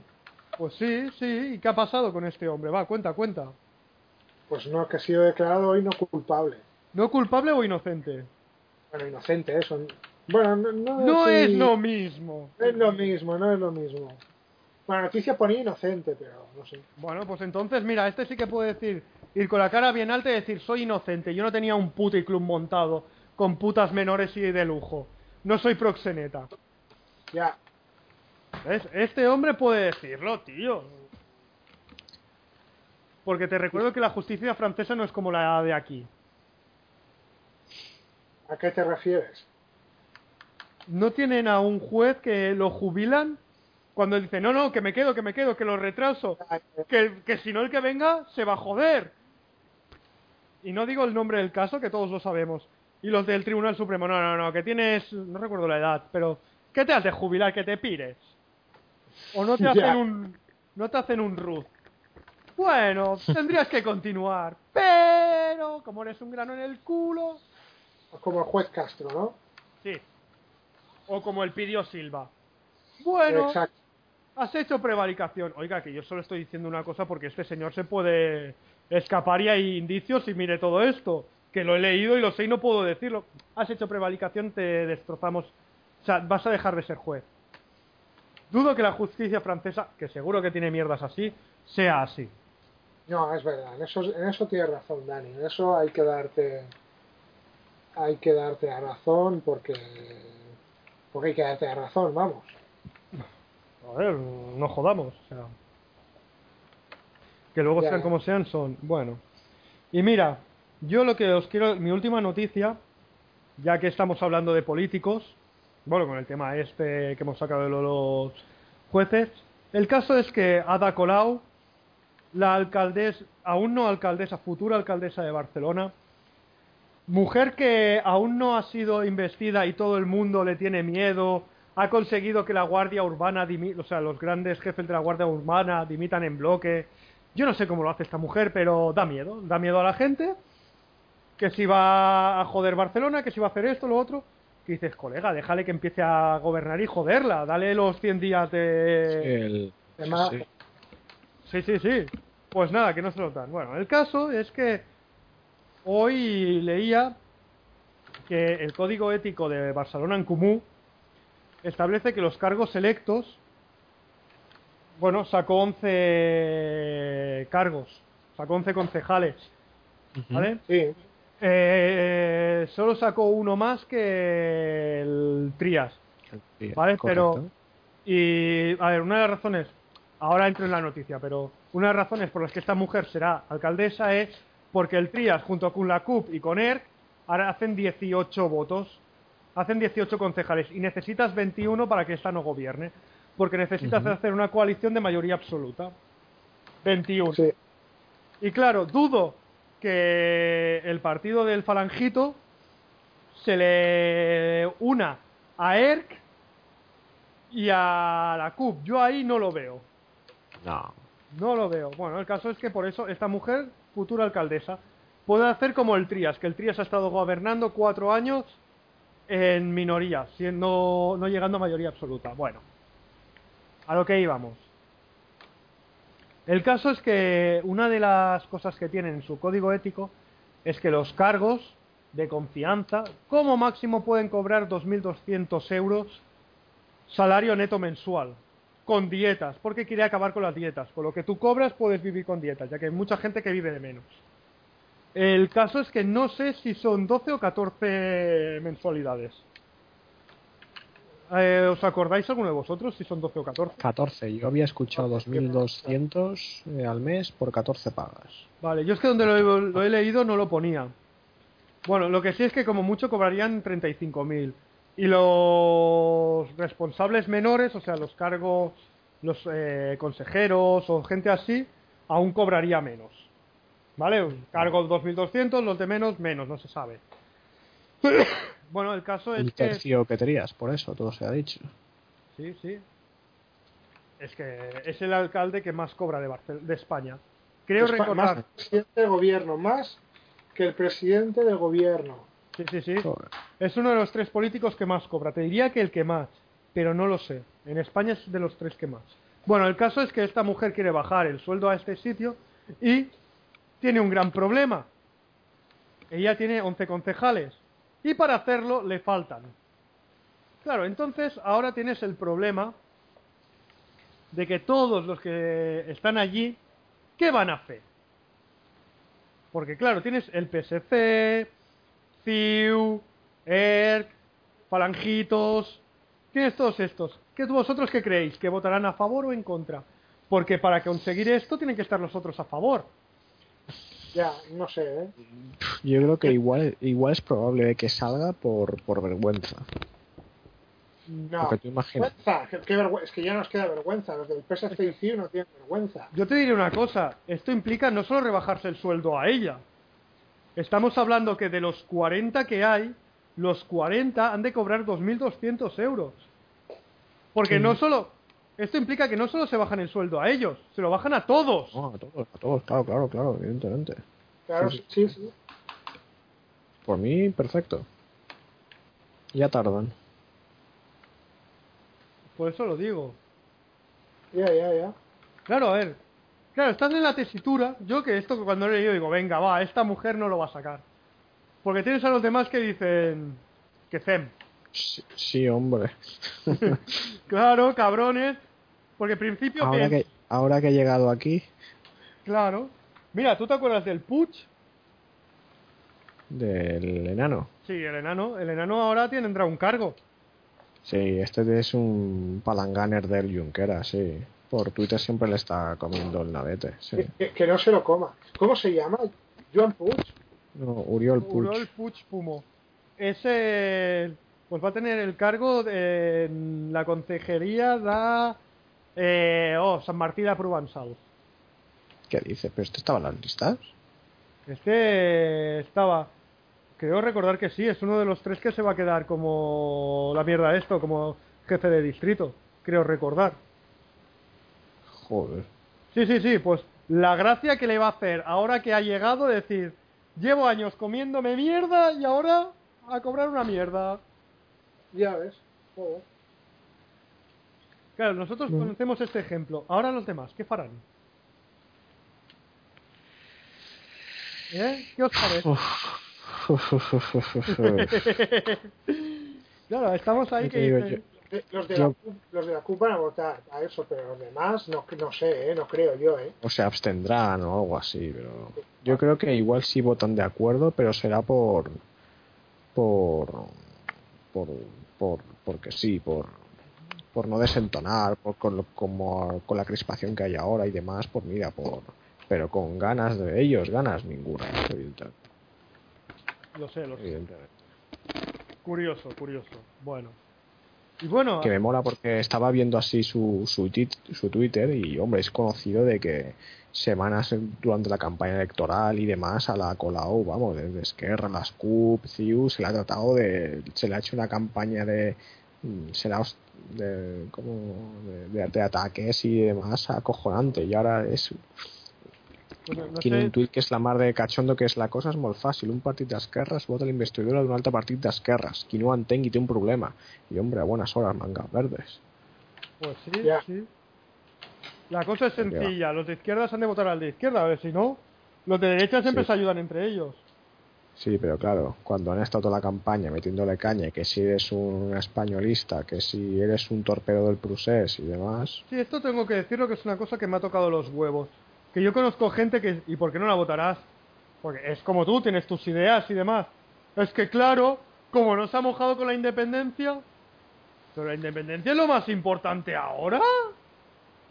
Pues sí, sí. ¿Y qué ha pasado con este hombre? Va, cuenta, cuenta. Pues no, que ha sido declarado hoy no culpable. ¿No culpable o inocente? Bueno, inocente, eso. Bueno, no, no, No sí, es lo mismo. no es lo mismo, no es lo mismo. Bueno, la noticia ponía inocente, pero no sé. Bueno, pues entonces, mira, este sí que puede decir, ir con la cara bien alta y decir, soy inocente, yo no tenía un puto club montado con putas menores y de lujo. No soy proxeneta. Ya, ¿Ves? Este hombre puede decirlo, tío. Porque te recuerdo que la justicia francesa no es como la de aquí. ¿a qué te refieres? no tienen a un juez que lo jubilan cuando dice, no, no, que me quedo, que me quedo, que lo retraso, que, que si no el que venga se va a joder. Y no digo el nombre del caso, que todos lo sabemos. Y los del Tribunal Supremo, no, no, no, que tienes, no recuerdo la edad, pero ¿qué te hace jubilar? Que te pires. O no te hacen un, no te hacen un Ruth. Bueno, tendrías que continuar, pero como eres un grano en el culo, Como el juez Castro, ¿no? sí. O como el pidió Silva. Bueno, Exacto. has hecho prevaricación. Oiga, que yo solo estoy diciendo una cosa porque este señor se puede escapar y hay indicios y mire todo esto. Que lo he leído y lo sé y no puedo decirlo. Has hecho prevaricación, te destrozamos. O sea, vas a dejar de ser juez. Dudo que la justicia francesa, que seguro que tiene mierdas así, sea así. No, es verdad. En eso, en eso tienes razón, Dani. En eso hay que darte. Hay que darte la razón porque. Porque hay que darte la razón, vamos. A ver, no jodamos. O sea, que luego Ya, sean como sean, son. Bueno. Y mira, yo lo que os quiero. Mi última noticia, ya que estamos hablando de políticos, bueno, con el tema este que hemos sacado de lo- los jueces, el caso es que Ada Colau, la alcaldesa, aún no alcaldesa, futura alcaldesa de Barcelona, mujer que aún no ha sido investida y todo el mundo le tiene miedo, ha conseguido que la Guardia Urbana, o sea, los grandes jefes de la Guardia Urbana dimitan en bloque. Yo no sé cómo lo hace esta mujer, pero da miedo, da miedo a la gente. Que si va a joder Barcelona, que si va a hacer esto, lo otro. Que dices, colega, déjale que empiece a gobernar y joderla, dale los 100 días de... El- sí. Sí, sí, sí. Pues nada, que no se lo dan. Bueno, el caso es que hoy leía que el código ético de Barcelona en Comú establece que los cargos electos, bueno, sacó 11 cargos, sacó 11 concejales, ¿vale? sí, Eh, solo sacó uno más que el Trias. Vale, correcto. pero- Y, a ver, una de las razones, ahora entro en la noticia, pero una de las razones por las que esta mujer será alcaldesa es porque el Trias, junto con la CUP y con ERC, ahora hacen 18 votos, hacen 18 concejales y necesitas 21 para que esta no gobierne, porque necesitas hacer una coalición de mayoría absoluta. 21. sí. Y claro, dudo que el partido del Falangito se le una a ERC y a la CUP. Yo ahí no lo veo. No. No lo veo. Bueno, el caso es que por eso esta mujer, futura alcaldesa, puede hacer como el Trias, que el Trias ha estado gobernando cuatro años en minoría, siendo no llegando a mayoría absoluta. Bueno, a lo que íbamos. El caso es que una de las cosas que tiene en su código ético es que los cargos de confianza, como máximo pueden cobrar 2.200 euros salario neto mensual, con dietas, porque quiere acabar con las dietas. Con lo que tú cobras puedes vivir con dietas, ya que hay mucha gente que vive de menos. El caso es que no sé si son 12 o 14 mensualidades. Eh, ¿Os acordáis alguno de vosotros si son 12 o 14? 14. Yo había escuchado 2.200 eh, al mes por 14 pagas. Vale, yo es que donde lo he, lo he leído no lo ponía. Bueno, lo que sí es que como mucho cobrarían 35.000. Y los responsables menores, o sea, los cargos, los eh, consejeros o gente así, aún cobraría menos. ¿Vale? Un cargo 2.200, los de menos, menos, no se sabe. bueno, el caso es El que... tercio que tenías, por eso todo se ha dicho. Sí, sí. Es que es el alcalde que más cobra de, Barcel- de España. Creo Espa- recordar... Más que el presidente del gobierno, más que el presidente del gobierno. Sí, sí, sí. Joder. Es uno de los tres políticos que más cobra. Te diría que el que más, pero no lo sé. En España es de los tres que más. Bueno, el caso es que esta mujer quiere bajar el sueldo a este sitio y tiene un gran problema. Ella tiene 11 concejales y para hacerlo le faltan. Claro, entonces ahora tienes el problema de que todos los que están allí, ¿qué van a hacer? Porque claro, tienes el PSC, CIU, ERC, Falangitos, tienes todos estos. ¿Qué vosotros qué creéis? ¿Que votarán a favor o en contra? Porque para conseguir esto tienen que estar los otros a favor. Ya, no sé, ¿eh? Yo creo que igual, igual es probable que salga por, por vergüenza. No, Porque tú imaginas. vergüenza, qué- qué vergüenza, es que ya nos queda vergüenza, los del PSC no tienen vergüenza. Yo te diré una cosa, esto implica no solo rebajarse el sueldo a ella. Estamos hablando que de los 40 que hay, los 40 han de cobrar 2.200 euros. Porque Sí. no solo... Esto implica que no solo se bajan el sueldo a ellos, se lo bajan a todos. No, a todos, a todos, claro, claro, claro, evidentemente. Claro, Sí, sí, sí. Por mí, perfecto. Ya tardan. Por eso lo digo. Ya, ya, ya. Claro, a ver. Claro, están en la tesitura. Yo que esto cuando lo he leído digo, venga, va, esta mujer no lo va a sacar. Porque tienes a los demás que dicen que Zem. Sí, sí, hombre. Claro, cabrones. Porque en principio Ahora que, ahora que he llegado aquí, Claro. Mira, ¿tú te acuerdas del Puch? del enano. Sí, el enano. El enano ahora tendrá un cargo. Sí, este es un palanganer del Junquera, sí. Por Twitter siempre le está comiendo el navete, sí. Que, no se lo coma. ¿Cómo se llama? Joan Puig. No, Uriol Puig. Uriol Puig Pumo. Ese pues va a tener el cargo de en la consejería de eh, oh, San Martí de Provençal. ¿Qué dice? ¿Pero este estaba en las listas? Este estaba, creo recordar que sí, es uno de los tres que se va a quedar como la mierda de esto, como jefe de distrito, creo recordar. Joder. Sí, sí, sí, pues la gracia que le va a hacer ahora que ha llegado, decir, llevo años comiéndome mierda y ahora a cobrar una mierda. Ya ves. Joder. Claro, nosotros conocemos este ejemplo. Ahora los demás, ¿qué farán? ¿Eh? ¿Qué os parece? claro, estamos ahí ¿Qué que dicen, De- Los de, la, CUP- los de la CUP van a votar a eso, pero los demás no, no sé, ¿eh? no creo yo. ¿eh? o se abstendrán o algo así, pero yo creo que igual sí votan de acuerdo, pero será por por por, por porque sí, por por no desentonar, por con lo- como con la crispación que hay ahora y demás, por mira, por pero con ganas de ellos, ganas ninguna, evidentemente. Lo sé, lo sé. Curioso, curioso. Bueno. Que me mola porque estaba viendo así su, su, tit- su Twitter y, hombre, es conocido de que semanas durante la campaña electoral y demás a la colao, vamos, desde Esquerra, las CUP, CIU, se le ha tratado de. se le ha hecho una campaña de. mm, se le ha de, como de, de- de ataques y demás acojonante y ahora es pues no tiene sé, un tuit que es la mar de cachondo que és la cosa és molt fàcil un partit d'esquerres vota la investidura d'un altre partit d'esquerres qui no ho entengui té un problema i hombre, a buenas horas mangas verdes pues sí, Ya. sí. La cosa es sencilla. Los de izquierdas han de votar al de izquierda, a ver si no. Los de derecha siempre Sí. se ayudan entre ellos. Sí, pero claro, cuando han estado toda la campaña metiéndole caña, que si eres un españolista, que si eres un torpedo del Prusés y demás, Sí, esto tengo que decirlo que es una cosa que me ha tocado los huevos. Que yo conozco gente que... ¿Y por qué no la votarás? Porque es como tú, tienes tus ideas y demás. Es que claro, como no se ha mojado con la independencia... Pero la independencia es lo más importante ahora.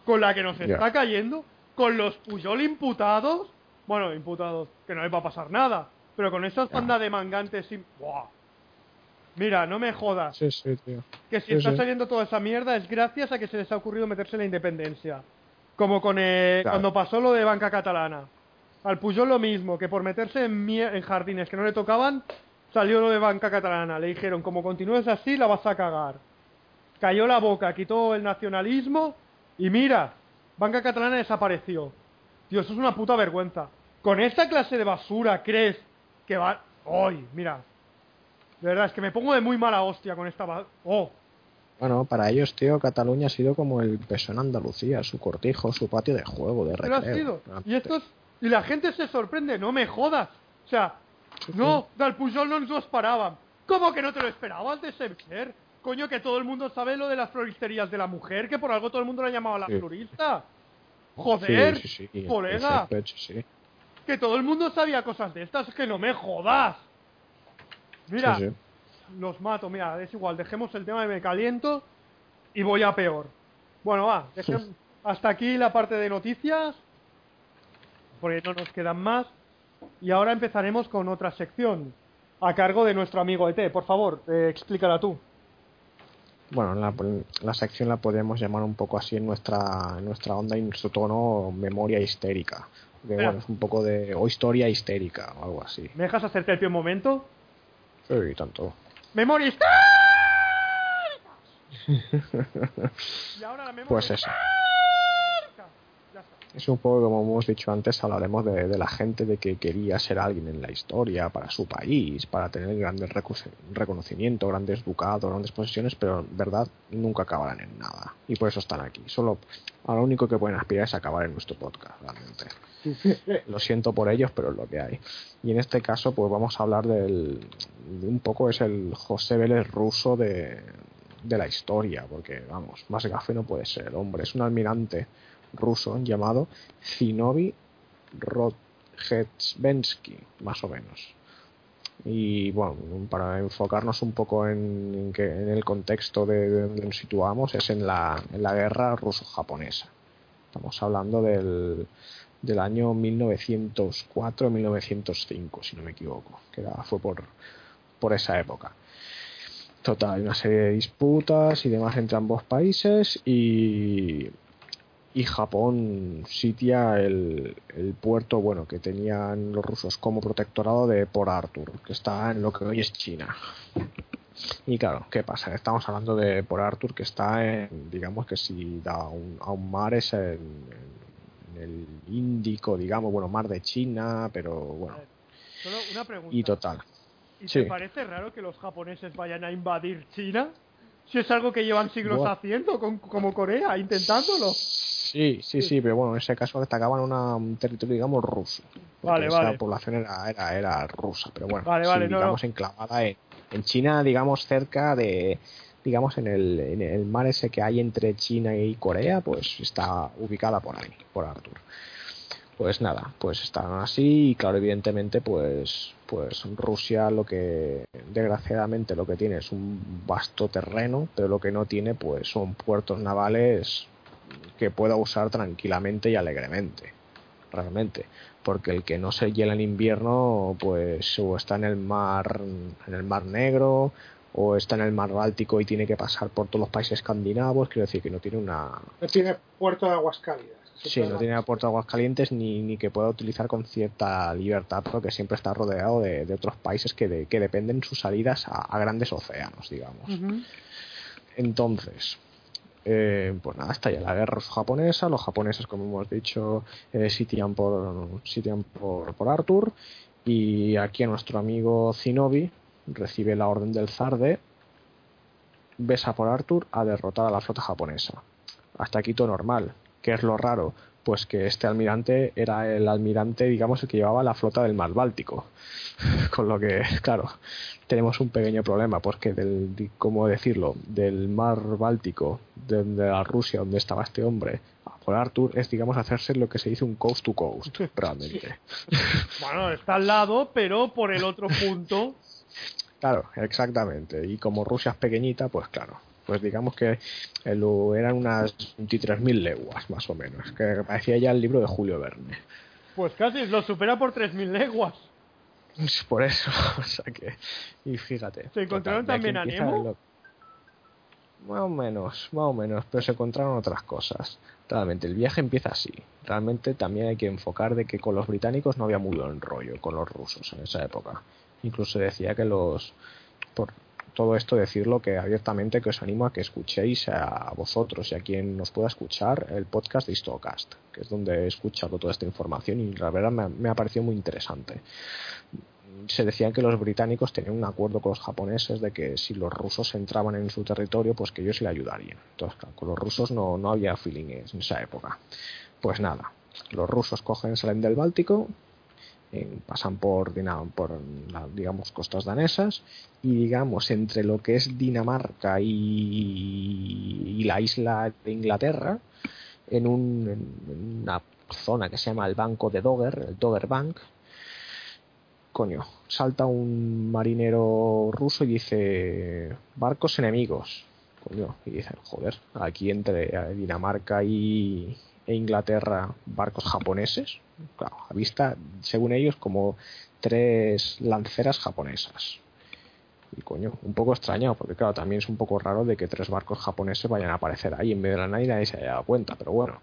Con la que nos está cayendo. Con los Puyol imputados. Bueno, imputados, que no les va a pasar nada. Pero con esas bandas de mangantes... y- ¡Buah! Mira, no me jodas sí, sí, tío. que si Sí, está saliendo toda esa mierda es gracias a que se les ha ocurrido meterse en la independencia. Como con eh, Claro. cuando pasó lo de banca catalana. Al Puyol lo mismo, que por meterse en, en jardines que no le tocaban, salió lo de banca catalana. Le dijeron, como continúes así, la vas a cagar. Cayó la boca, quitó el nacionalismo y mira, banca catalana desapareció. Tío, eso es una puta vergüenza. Con esta clase de basura, ¿crees que va...? ¡Ay, mira! De verdad, es que me pongo de muy mala hostia con esta... ¡Oh! Bueno, para ellos, tío, Cataluña ha sido como el peso en Andalucía, su cortijo, su patio de juego, de Pero ha recreo. sido. Y esto es- Y la gente se sorprende, no me jodas. O sea, Sí, no, del Pujol no nos lo esperaban. ¿Cómo que no te lo esperabas de ser? Coño, que todo el mundo sabe lo de las floristerías de la mujer, que por algo todo el mundo la llamaba la Sí. florista. Sí, Joder, sí, sí, sí, colega, sí, sí. que todo el mundo sabía cosas de estas, que no me jodas. Mira, Sí, sí. Los mato, mira, es igual, dejemos el tema de me caliento y voy a peor. Bueno, va, hasta aquí la parte de noticias, porque no nos quedan más. Y ahora empezaremos con otra sección, a cargo de nuestro amigo ET. Por favor, eh, explícala tú. bueno, la, la, sección la podemos llamar un poco así en nuestra, en nuestra onda y en nuestro tono memoria histérica. Que, bueno, es un poco de. o historia histérica o algo así. ¿Me dejas hacerte el pie un momento? Sí, tanto. ¡Memoria y ahora la memoria pues eso. Es un poco como hemos dicho antes, hablaremos de, de, la gente de que quería ser alguien en la historia para su país, para tener grandes reconocimiento, grandes ducados, grandes posesiones, pero en verdad nunca acabarán en nada. Y por eso están aquí. Solo a lo único que pueden aspirar es acabar en nuestro podcast, realmente. Lo siento por ellos, pero es lo que hay. Y en este caso, pues vamos a hablar del. De un poco es el José Vélez ruso de, de la historia, porque vamos, más gafe no puede ser, hombre, es un almirante ruso llamado Zinovi Rodgetsvensky, más o menos. Y bueno, para enfocarnos un poco en, que, en el contexto de, de, donde nos situamos, es en la, en la guerra ruso-japonesa. Estamos hablando del, del año 1904-1905, si no me equivoco, que fue por, por esa época. Total, hay una serie de disputas y demás entre ambos países y y Japón sitia el, el, puerto bueno que tenían los rusos como protectorado de Port Arthur, que está en lo que hoy es China. Y claro, ¿qué pasa? Estamos hablando de Port Arthur, que está en, digamos que si da un, a un mar es en, en, el Índico, digamos, bueno, mar de China, pero bueno. Solo una pregunta. Y total. ¿Y sí. te parece raro que los japoneses vayan a invadir China? Si es algo que llevan siglos bueno. haciendo, con, como Corea, intentándolo. Sí, sí, sí, pero bueno, en ese caso destacaban una, un territorio, digamos, ruso. Vale, vale. población era, era, era rusa, pero bueno, vale, vale, sí, no, digamos, no. enclavada en, en, China, digamos, cerca de, digamos, en el, en el mar ese que hay entre China y Corea, pues está ubicada por ahí, por Arthur. Pues nada, pues están así y claro, evidentemente, pues, pues Rusia lo que, desgraciadamente, lo que tiene es un vasto terreno, pero lo que no tiene, pues, son puertos navales que pueda usar tranquilamente y alegremente realmente porque el que no se hiela en invierno pues o está en el mar en el mar negro o está en el mar Báltico y tiene que pasar por todos los países escandinavos quiero decir que no tiene una no tiene puerto de aguas cálidas sí no tiene puerto de aguas calientes ni, ni que pueda utilizar con cierta libertad porque siempre está rodeado de, de otros países que, de, que dependen sus salidas a, a grandes océanos digamos Uh -huh. entonces eh, pues nada, está ya la guerra japonesa, los japoneses, como hemos dicho, eh, sitian, por, por, por Arthur, y aquí a nuestro amigo Zinobi recibe la orden del zar de besa por Arthur a derrotar a la flota japonesa. Hasta aquí todo normal. ¿Qué es lo raro? Pues que este almirante era el almirante, digamos, el que llevaba la flota del mar Báltico. Con lo que, claro, tenemos un pequeño problema, porque del, ¿cómo decirlo? Del mar Báltico, de, de, la Rusia, donde estaba este hombre, a por Arthur, es, digamos, hacerse lo que se dice un coast to coast, realmente. bueno, está al lado, pero por el otro punto. claro, exactamente. Y como Rusia es pequeñita, pues claro, pues digamos que eran unas 23.000 leguas más o menos, que parecía ya el libro de Julio Verne. Pues casi lo supera por 3.000 leguas. Por eso, o sea que, y fíjate. ¿Se encontraron total, también a Nemo? Lo... Más o menos, más o menos, pero se encontraron otras cosas. Realmente, el viaje empieza así. Realmente también hay que enfocar de que con los británicos no había muy buen rollo con los rusos en esa época. Incluso decía que los, por todo esto decirlo que abiertamente que os animo a que escuchéis a vosotros y a quien nos pueda escuchar el podcast de Histocast, que es donde he escuchado toda esta información y la verdad me, me ha parecido muy interesante. Se decía que los británicos tenían un acuerdo con los japoneses de que si los rusos entraban en su territorio, pues que ellos le ayudarían. Entonces, claro, con los rusos no, no había feeling en esa época. Pues nada, los rusos cogen, salen del Báltico, eh, pasan por, por digamos costas danesas y digamos entre lo que es Dinamarca y, y la isla de Inglaterra en, un, en, una zona que se llama el banco de Dogger, el Dogger Bank coño, salta un marinero ruso y dice barcos enemigos coño, y dicen, joder, aquí entre Dinamarca y, e Inglaterra barcos japoneses, claro, a vista, según ellos, como tres lanceras japonesas. Y coño, un poco extrañado, porque claro, también es un poco raro de que tres barcos japoneses vayan a aparecer ahí en medio de la nada y nadie se haya dado cuenta, pero bueno,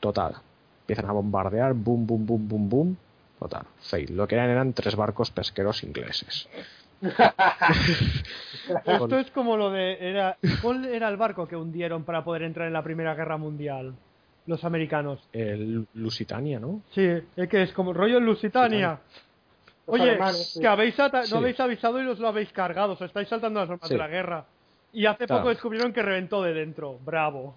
total. Empiezan a bombardear, boom, boom, boom, boom, boom. Total, fail. Lo que eran eran tres barcos pesqueros ingleses. Esto es como lo de. Era, ¿Cuál era el barco que hundieron para poder entrar en la Primera Guerra Mundial? Los americanos. El Lusitania, ¿no? Sí, es que es como rollo Lusitania. Los Oye, alemanes, sí. que habéis ata- Sí. no habéis avisado y os lo habéis cargado, os estáis saltando las normas Sí. de la guerra. Y hace Claro. poco descubrieron que reventó de dentro. Bravo.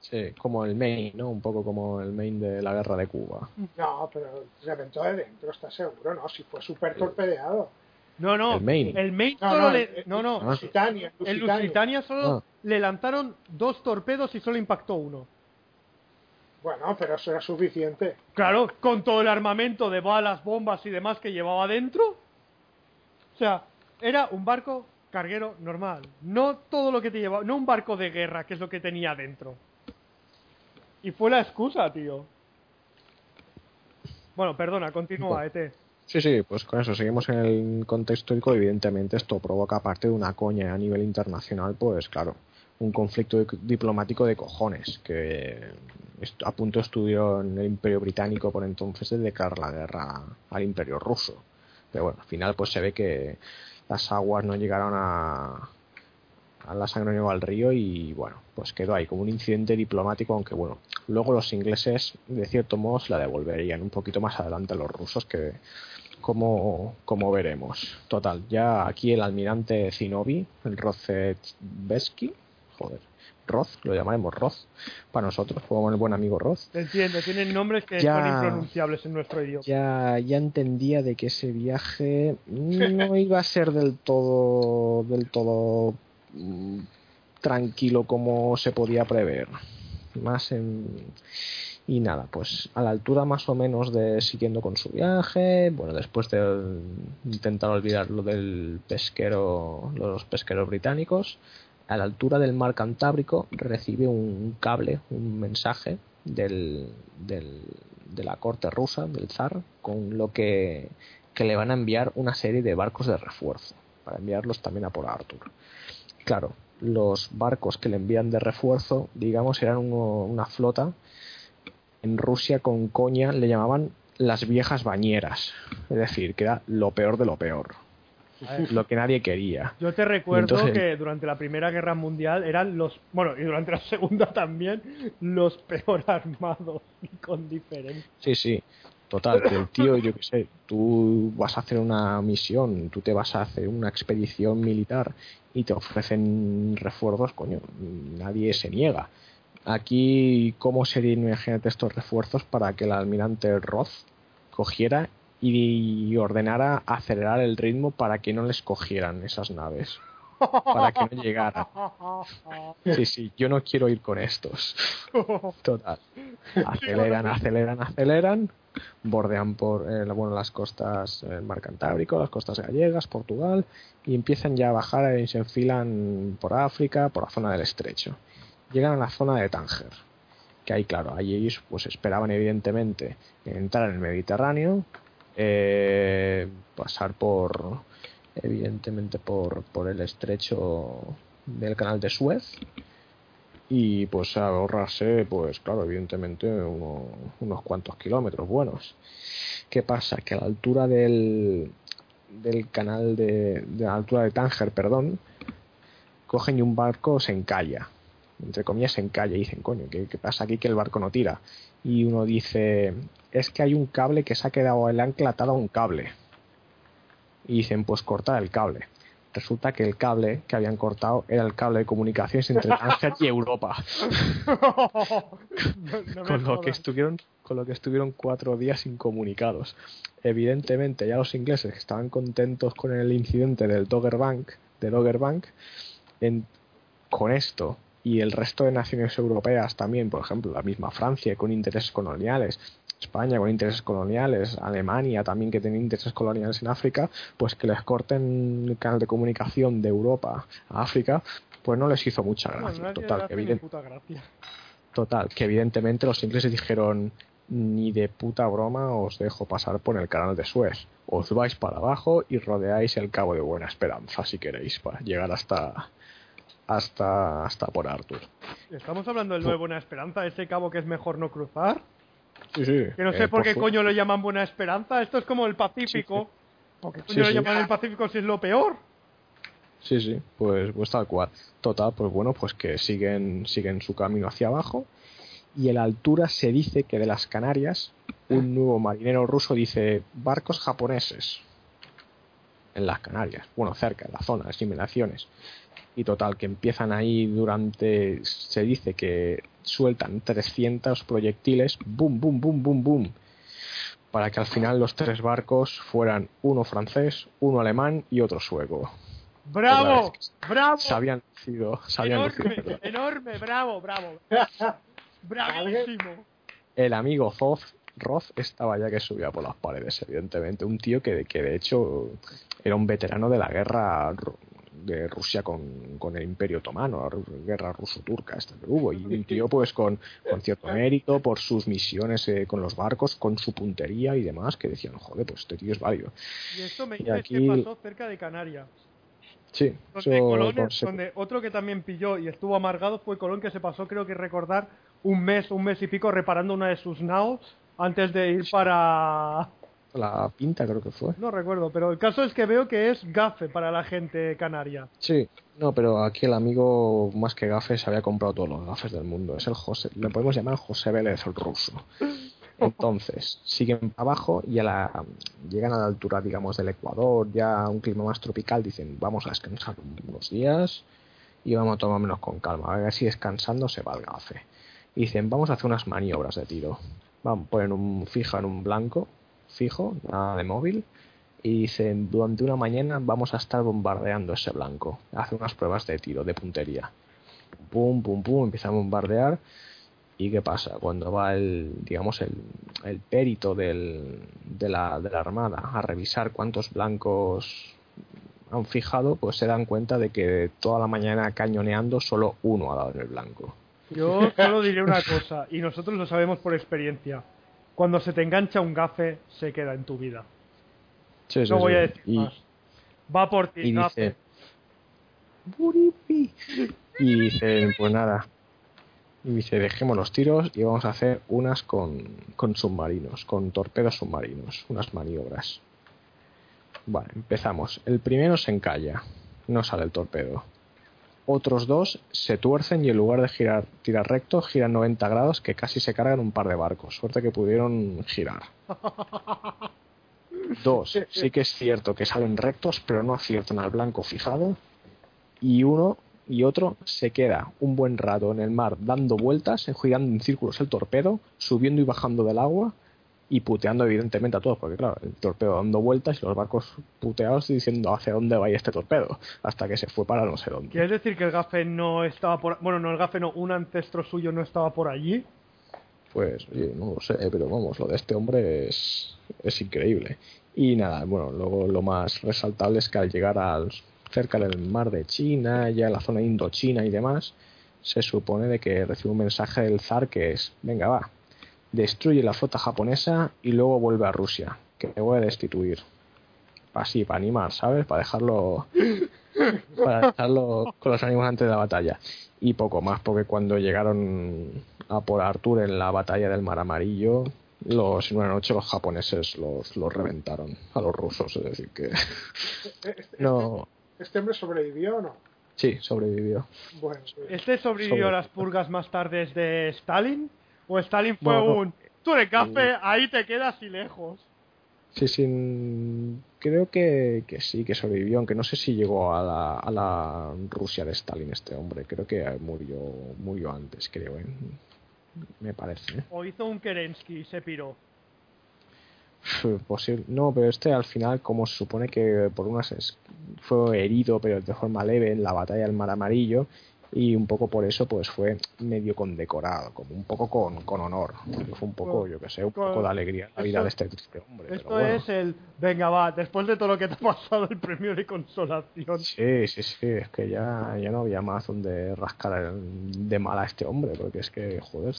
Sí, como el Maine, ¿no? Un poco como el Maine de la guerra de Cuba. No, pero reventó de dentro, ¿estás seguro? No, si fue súper torpedeado. No, no. El No, solo no, le. no, no. Ah. Lusitania, El Lusitania. Lusitania solo Ah. le lanzaron dos torpedos y solo impactó uno. Bueno, pero eso era suficiente. Claro, con todo el armamento de balas, bombas y demás que llevaba dentro. O sea, era un barco carguero normal. No todo lo que te llevaba. No un barco de guerra, que es lo que tenía dentro. Y fue la excusa, tío. Bueno, perdona, continúa, E ET. Sí, sí, pues con eso seguimos en el contexto histórico. Evidentemente, esto provoca, aparte de una coña a nivel internacional, pues claro, un conflicto di- diplomático de cojones. Que a punto estudió en el Imperio Británico por entonces de declarar la guerra al Imperio Ruso. Pero bueno, al final, pues se ve que las aguas no llegaron a, a la sangre llegó al río y bueno, pues quedó ahí como un incidente diplomático, aunque bueno, luego los ingleses de cierto modo se la devolverían un poquito más adelante a los rusos que como, como veremos. Total, ya aquí el almirante Zinobi, el Rozetsky, joder, Roz, lo llamaremos Roz, para nosotros, como el buen amigo Roz, entiendo, tienen nombres que Ya. son impronunciables en nuestro idioma. ya, ya entendía de que ese viaje no iba a ser del todo del todo mm, tranquilo como se podía prever más en y nada pues a la altura más o menos de siguiendo con su viaje bueno después de intentar olvidar lo del pesquero los pesqueros británicos a la altura del mar Cantábrico recibe un cable un mensaje del, de la corte rusa del zar con lo que, que le van a enviar una serie de barcos de refuerzo para enviarlos también a por Arthur. Claro los barcos que le envían de refuerzo digamos eran uno- una flota en Rusia con coña le llamaban las viejas bañeras. Es decir que era lo peor de lo peor ver, lo que nadie quería Yo te recuerdo Entonces- que durante la Primera Guerra Mundial eran los, bueno, y durante la Segunda también, los peor armados y con diferencia. Sí, sí. Total, que el tío, yo qué sé, tú vas a hacer una misión, tú te vas a hacer una expedición militar y te ofrecen refuerzos, coño, nadie se niega. Aquí, ¿cómo serían, imagínate, estos refuerzos para que el almirante Roth cogiera y ordenara acelerar el ritmo para que no les cogieran esas naves? Para que no llegaran. Sí, sí, yo no quiero ir con estos. Total. Aceleran, aceleran, aceleran. Bordean por eh, bueno, las costas del Mar Cantábrico, las costas gallegas, Portugal, y empiezan ya a bajar y se enfilan por África, por la zona del estrecho. Llegan a la zona de Tánger, que ahí, claro, ahí ellos pues esperaban evidentemente entrar en el Mediterráneo, eh, pasar por, evidentemente por, por el estrecho del canal de Suez y pues ahorrarse pues claro evidentemente uno- unos cuantos kilómetros buenos. Qué pasa que a la altura del del canal de, de la altura de Tánger perdón cogen y un barco se encalla entre comillas se encalla y dicen coño ¿qué, qué pasa aquí que el barco no tira y uno dice es que hay un cable que se ha quedado el ancla atado a un cable. Y dicen pues cortar el cable. Resulta que el cable que habían cortado era el cable de comunicaciones entre Tánger y Europa. No- no me con lo que estuvieron con lo que estuvieron cuatro días incomunicados. Evidentemente ya los ingleses que estaban contentos con el incidente del Dogger Bank de Dogger Bank en- con esto y el resto de naciones europeas también por ejemplo la misma Francia con intereses coloniales España con intereses coloniales, Alemania también que tiene intereses coloniales en África, pues que les corten el canal de comunicación de Europa a África, pues no les hizo mucha gracia. Total, que ni evident- puta gracia. Total, que evidentemente los ingleses dijeron, ni de puta broma os dejo pasar por el canal de Suez. Os vais para abajo y rodeáis el Cabo de Buena Esperanza si queréis para llegar hasta hasta hasta por Arthur. Estamos hablando del nuevo Buena Esperanza, ese cabo que es mejor no cruzar. Sí, sí. Que no sé eh, por qué coño lo llaman Buena Esperanza. Esto es como el Pacífico. ¿Por qué coño llaman el Pacífico si es lo peor? Sí, sí, pues, pues tal cual. Total, pues bueno, pues que siguen, siguen su camino hacia abajo. Y en la altura se dice que de las Canarias, un nuevo marinero ruso dice barcos japoneses. En las Canarias, bueno, cerca, en la zona, las inmediaciones. Y total, que empiezan ahí durante. Se dice que sueltan 300 proyectiles, boom, boom, boom, boom, boom. Para que al final los tres barcos fueran uno francés, uno alemán y otro sueco ¡Bravo! ¡Bravo! se habían lucido, se habían lucido, Enorme, enorme, bravo, bravo. Bravísimo. El amigo Zoth, Roth estaba ya que subía por las paredes, evidentemente. Un tío que, que de hecho era un veterano de la guerra de Rusia con, con el Imperio Otomano, la guerra ruso-turca esta que hubo. Y un tío pues con, con cierto mérito por sus misiones eh, con los barcos, con su puntería y demás, que decían, joder, pues este tío es válido. Y esto me Y dices aquí- que pasó cerca de Canarias. Sí, Donde, eso Colón, no sé- donde otro que también pilló y estuvo amargado fue Colón, que se pasó, creo que recordar, un mes, un mes y pico reparando una de sus naos antes de ir para... la pinta creo que fue. No recuerdo, pero el caso es que veo que es gafe para la gente canaria. Sí, no, pero aquí el amigo, más que gafes, se había comprado todos los gafes del mundo. Es el José, le podemos llamar José Vélez el ruso. Entonces, siguen abajo y a la, llegan a la altura, digamos, del Ecuador, ya un clima más tropical. Dicen, vamos a descansar unos días y vamos a tomármelos con calma. A ver si descansando se va el gafe. Y dicen, vamos a hacer unas maniobras de tiro. Vamos, ponen un fijo en un blanco, fijo, nada de móvil y dicen durante una mañana vamos a estar bombardeando ese blanco. Hace unas pruebas de tiro de puntería. Pum pum pum empieza a bombardear. Y qué pasa cuando va el digamos el, el perito del, de, la, de la armada a revisar cuántos blancos han fijado pues se dan cuenta de que toda la mañana cañoneando solo uno ha dado en el blanco. Yo solo diré una cosa, y nosotros lo sabemos por experiencia. Cuando se te engancha un gafe, se queda en tu vida. Sí, sí, No voy sí. a decir y, más. Va por ti, y gafe. dice y dicen pues nada y dice dejemos los tiros y vamos a hacer unas con, con submarinos con torpedos submarinos unas maniobras vale empezamos el primero se encalla no sale el torpedo otros dos se tuercen y en lugar de girar tirar recto giran 90 grados que casi se cargan un par de barcos suerte que pudieron girar Dos, sí que es cierto que salen rectos, pero no aciertan al blanco fijado. Y uno y otro se queda un buen rato en el mar dando vueltas, girando en círculos el torpedo, subiendo y bajando del agua y puteando evidentemente a todos, porque claro, el torpedo dando vueltas y los barcos puteados y diciendo hacia dónde va este torpedo, hasta que se fue para no sé dónde. ¿Quieres decir que el gafe no estaba por... Bueno, no, el gafe no, un ancestro suyo no estaba por allí? Pues, oye, no lo sé, pero vamos, lo de este hombre es, es increíble. Y nada, bueno, luego lo más resaltable es que al llegar al cerca del mar de China, ya en la zona indochina y demás, se supone de que recibe un mensaje del zar que es, venga va, destruye la flota japonesa y luego vuelve a Rusia, que te voy a destituir. Así, para animar, ¿sabes? Para dejarlo, para dejarlo con los ánimos antes de la batalla. Y poco más, porque cuando llegaron a por Artur en la batalla del Mar Amarillo, los, en una noche los japoneses los, los reventaron a los rusos, es decir que Este, no, ¿Este hombre sobrevivió o no? sí, sobrevivió. Bueno, pues, ¿Este sobrevivió Sobre- a las purgas más tardes de Stalin? ¿O Stalin fue un... Tú eres gafe, ahí te quedas y lejos? Sí, sí, creo que, que sí, que sobrevivió, aunque no sé si llegó a la, a la Rusia de Stalin este hombre, creo que murió, murió antes, creo, ¿eh? me parece. ¿eh? ¿O hizo un Kerensky y se piró? Posible. No, pero este al final, como se supone que por unas fue herido, pero de forma leve en la batalla del Mar Amarillo, y un poco por eso, pues fue medio condecorado, como un poco con, con honor. Fue un poco, yo que sé, un poco de alegría la vida de este triste hombre. Esto pero bueno. es el... Venga, va, después de todo lo que te ha pasado, el premio de consolación. Sí, sí, sí, es que ya, ya no había más donde rascar de mal a este hombre, porque es que, joder.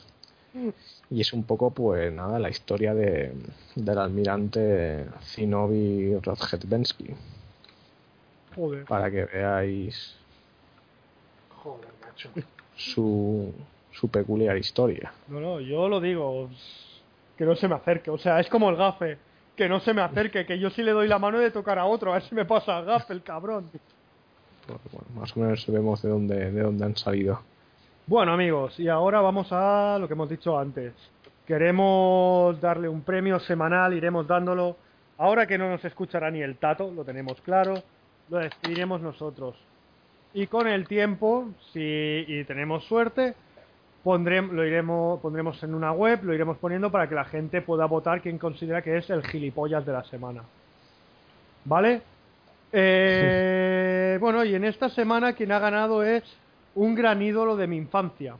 Y es un poco, pues nada, la historia de, del almirante Zinovi Rodhetbensky. Joder. Para que veáis Joder, macho. su, su peculiar historia. No, no, yo lo digo. Que no se me acerque. O sea, es como el gafe. Que no se me acerque. Que yo sí le doy la mano de tocar a otro. A ver si me pasa el gafe, el cabrón. Pues, bueno, más o menos vemos de dónde, de dónde han salido. Bueno, amigos, y ahora vamos a lo que hemos dicho antes. Queremos darle un premio semanal, iremos dándolo. Ahora que no nos escuchará ni el tato, lo tenemos claro, lo decidiremos nosotros. Y con el tiempo, si y tenemos suerte, pondremos, lo iremos, pondremos en una web, lo iremos poniendo para que la gente pueda votar quién considera que es el gilipollas de la semana. ¿Vale? Eh, bueno, y en esta semana quien ha ganado es un gran ídolo de mi infancia.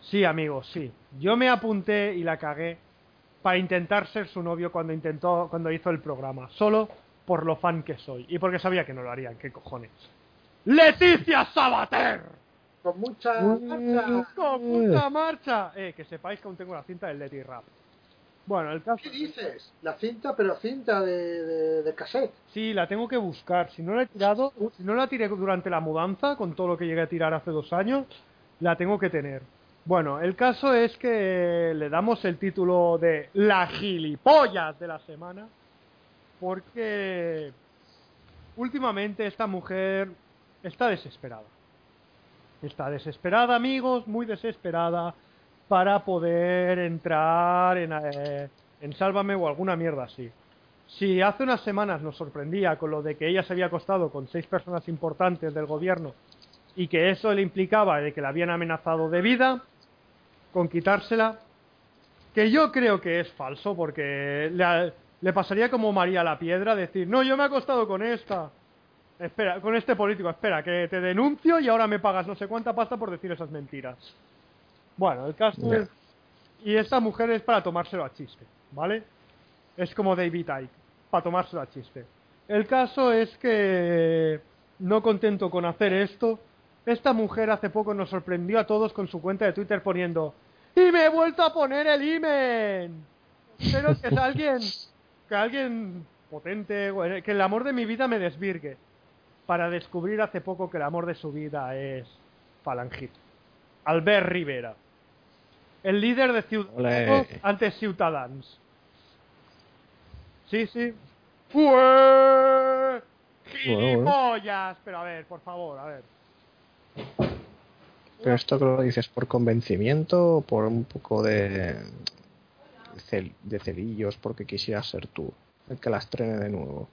Sí, amigos, sí. Yo me apunté y la cagué para intentar ser su novio cuando intentó, cuando hizo el programa, solo por lo fan que soy y porque sabía que no lo harían, qué cojones. Leticia Sabater. Con mucha marcha. Con mucha marcha. Eh, que sepáis que aún tengo la cinta del Leti Rap. Bueno, el caso ¿Qué dices? La cinta, pero cinta de, de, de cassette. Sí, la tengo que buscar. Si no la he tirado, si no la tiré durante la mudanza, con todo lo que llegué a tirar hace dos años, la tengo que tener. Bueno, el caso es que le damos el título de La gilipollas de la semana, porque últimamente esta mujer está desesperada. Está desesperada, amigos, muy desesperada para poder entrar en, eh, en Sálvame o alguna mierda así. Si hace unas semanas nos sorprendía con lo de que ella se había acostado con seis personas importantes del gobierno y que eso le implicaba de que la habían amenazado de vida con quitársela, que yo creo que es falso porque le, le pasaría como María la Piedra decir, no, yo me he acostado con esta. Espera, con este político, espera, que te denuncio y ahora me pagas no sé cuánta pasta por decir esas mentiras. Bueno, el caso es... Y esta mujer es para tomárselo a chiste, ¿vale? Es como David Icke, para tomárselo a chiste. El caso es que, no contento con hacer esto, esta mujer hace poco nos sorprendió a todos con su cuenta de Twitter poniendo ¡Y me he vuelto a poner el imen! Espero que alguien, que alguien potente, que el amor de mi vida me desvirgue. Para descubrir hace poco que el amor de su vida es Falangit. Albert Rivera. El líder de Ciudadanos ante Ciudadans. Sí, sí. ¡Fue! ¡Gilipollas! Pero a ver, por favor, a ver. Pero esto que lo dices por convencimiento o por un poco de, cel- de celillos porque quisieras ser tú el que la estrene de nuevo.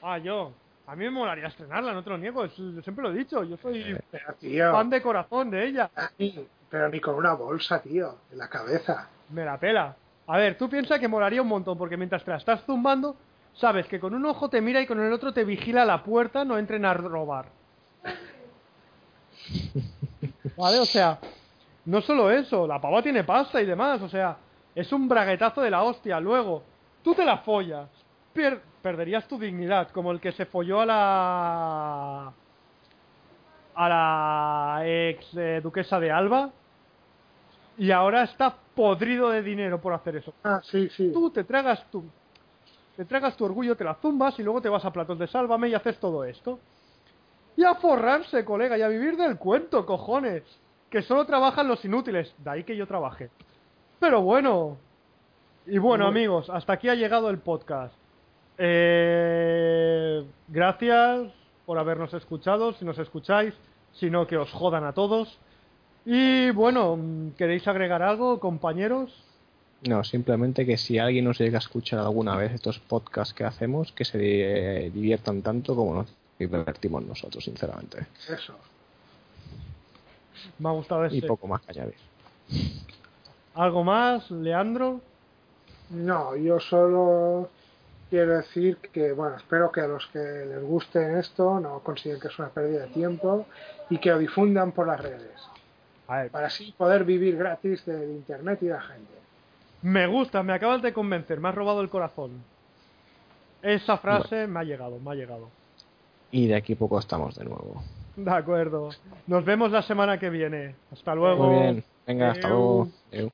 Ah, yo. A mí me molaría estrenarla, no te lo niego. es- yo siempre lo he dicho. Yo soy Eh. Pero, tío, fan de corazón de ella. ni- pero ni con una bolsa, tío, en la cabeza. Me la pela. A ver, tú piensas que molaría un montón, porque mientras te la estás zumbando, sabes que con un ojo te mira y con el otro te vigila la puerta, no entren a robar. Vale, o sea, no solo eso, la pava tiene pasta y demás, o sea, es un braguetazo de la hostia. Luego, tú te la follas, pier- perderías tu dignidad, como el que se folló a la. a la ex eh, duquesa de Alba, y ahora está podrido de dinero por hacer eso. Ah, sí, sí. Tú te tragas tu, te tragas tu orgullo, te la zumbas y luego te vas a platos de sálvame y haces todo esto. Y a forrarse, colega, y a vivir del cuento, cojones. Que solo trabajan los inútiles. De ahí que yo trabaje. Pero bueno. Y bueno, amigos, hasta aquí ha llegado el podcast. Eh, gracias por habernos escuchado, si nos escucháis, si no que os jodan a todos. Y bueno, ¿queréis agregar algo, compañeros? No, simplemente que si alguien nos llega a escuchar alguna vez estos podcasts que hacemos, que se diviertan tanto como nos divertimos nosotros, sinceramente. Eso. Me ha gustado Y ese. poco más que añadir. ¿Algo más, Leandro? No, yo solo quiero decir que, bueno, espero que a los que les guste esto no consideren que es una pérdida de tiempo y que lo difundan por las redes, A ver, para así poder vivir gratis del internet y de la gente. me gusta, me acabas de convencer, me has robado el corazón. Esa frase me ha llegado, me ha llegado. Y de aquí poco estamos de nuevo. De acuerdo. Nos vemos la semana que viene. Hasta luego. Muy bien. Venga, hasta luego. Adeu.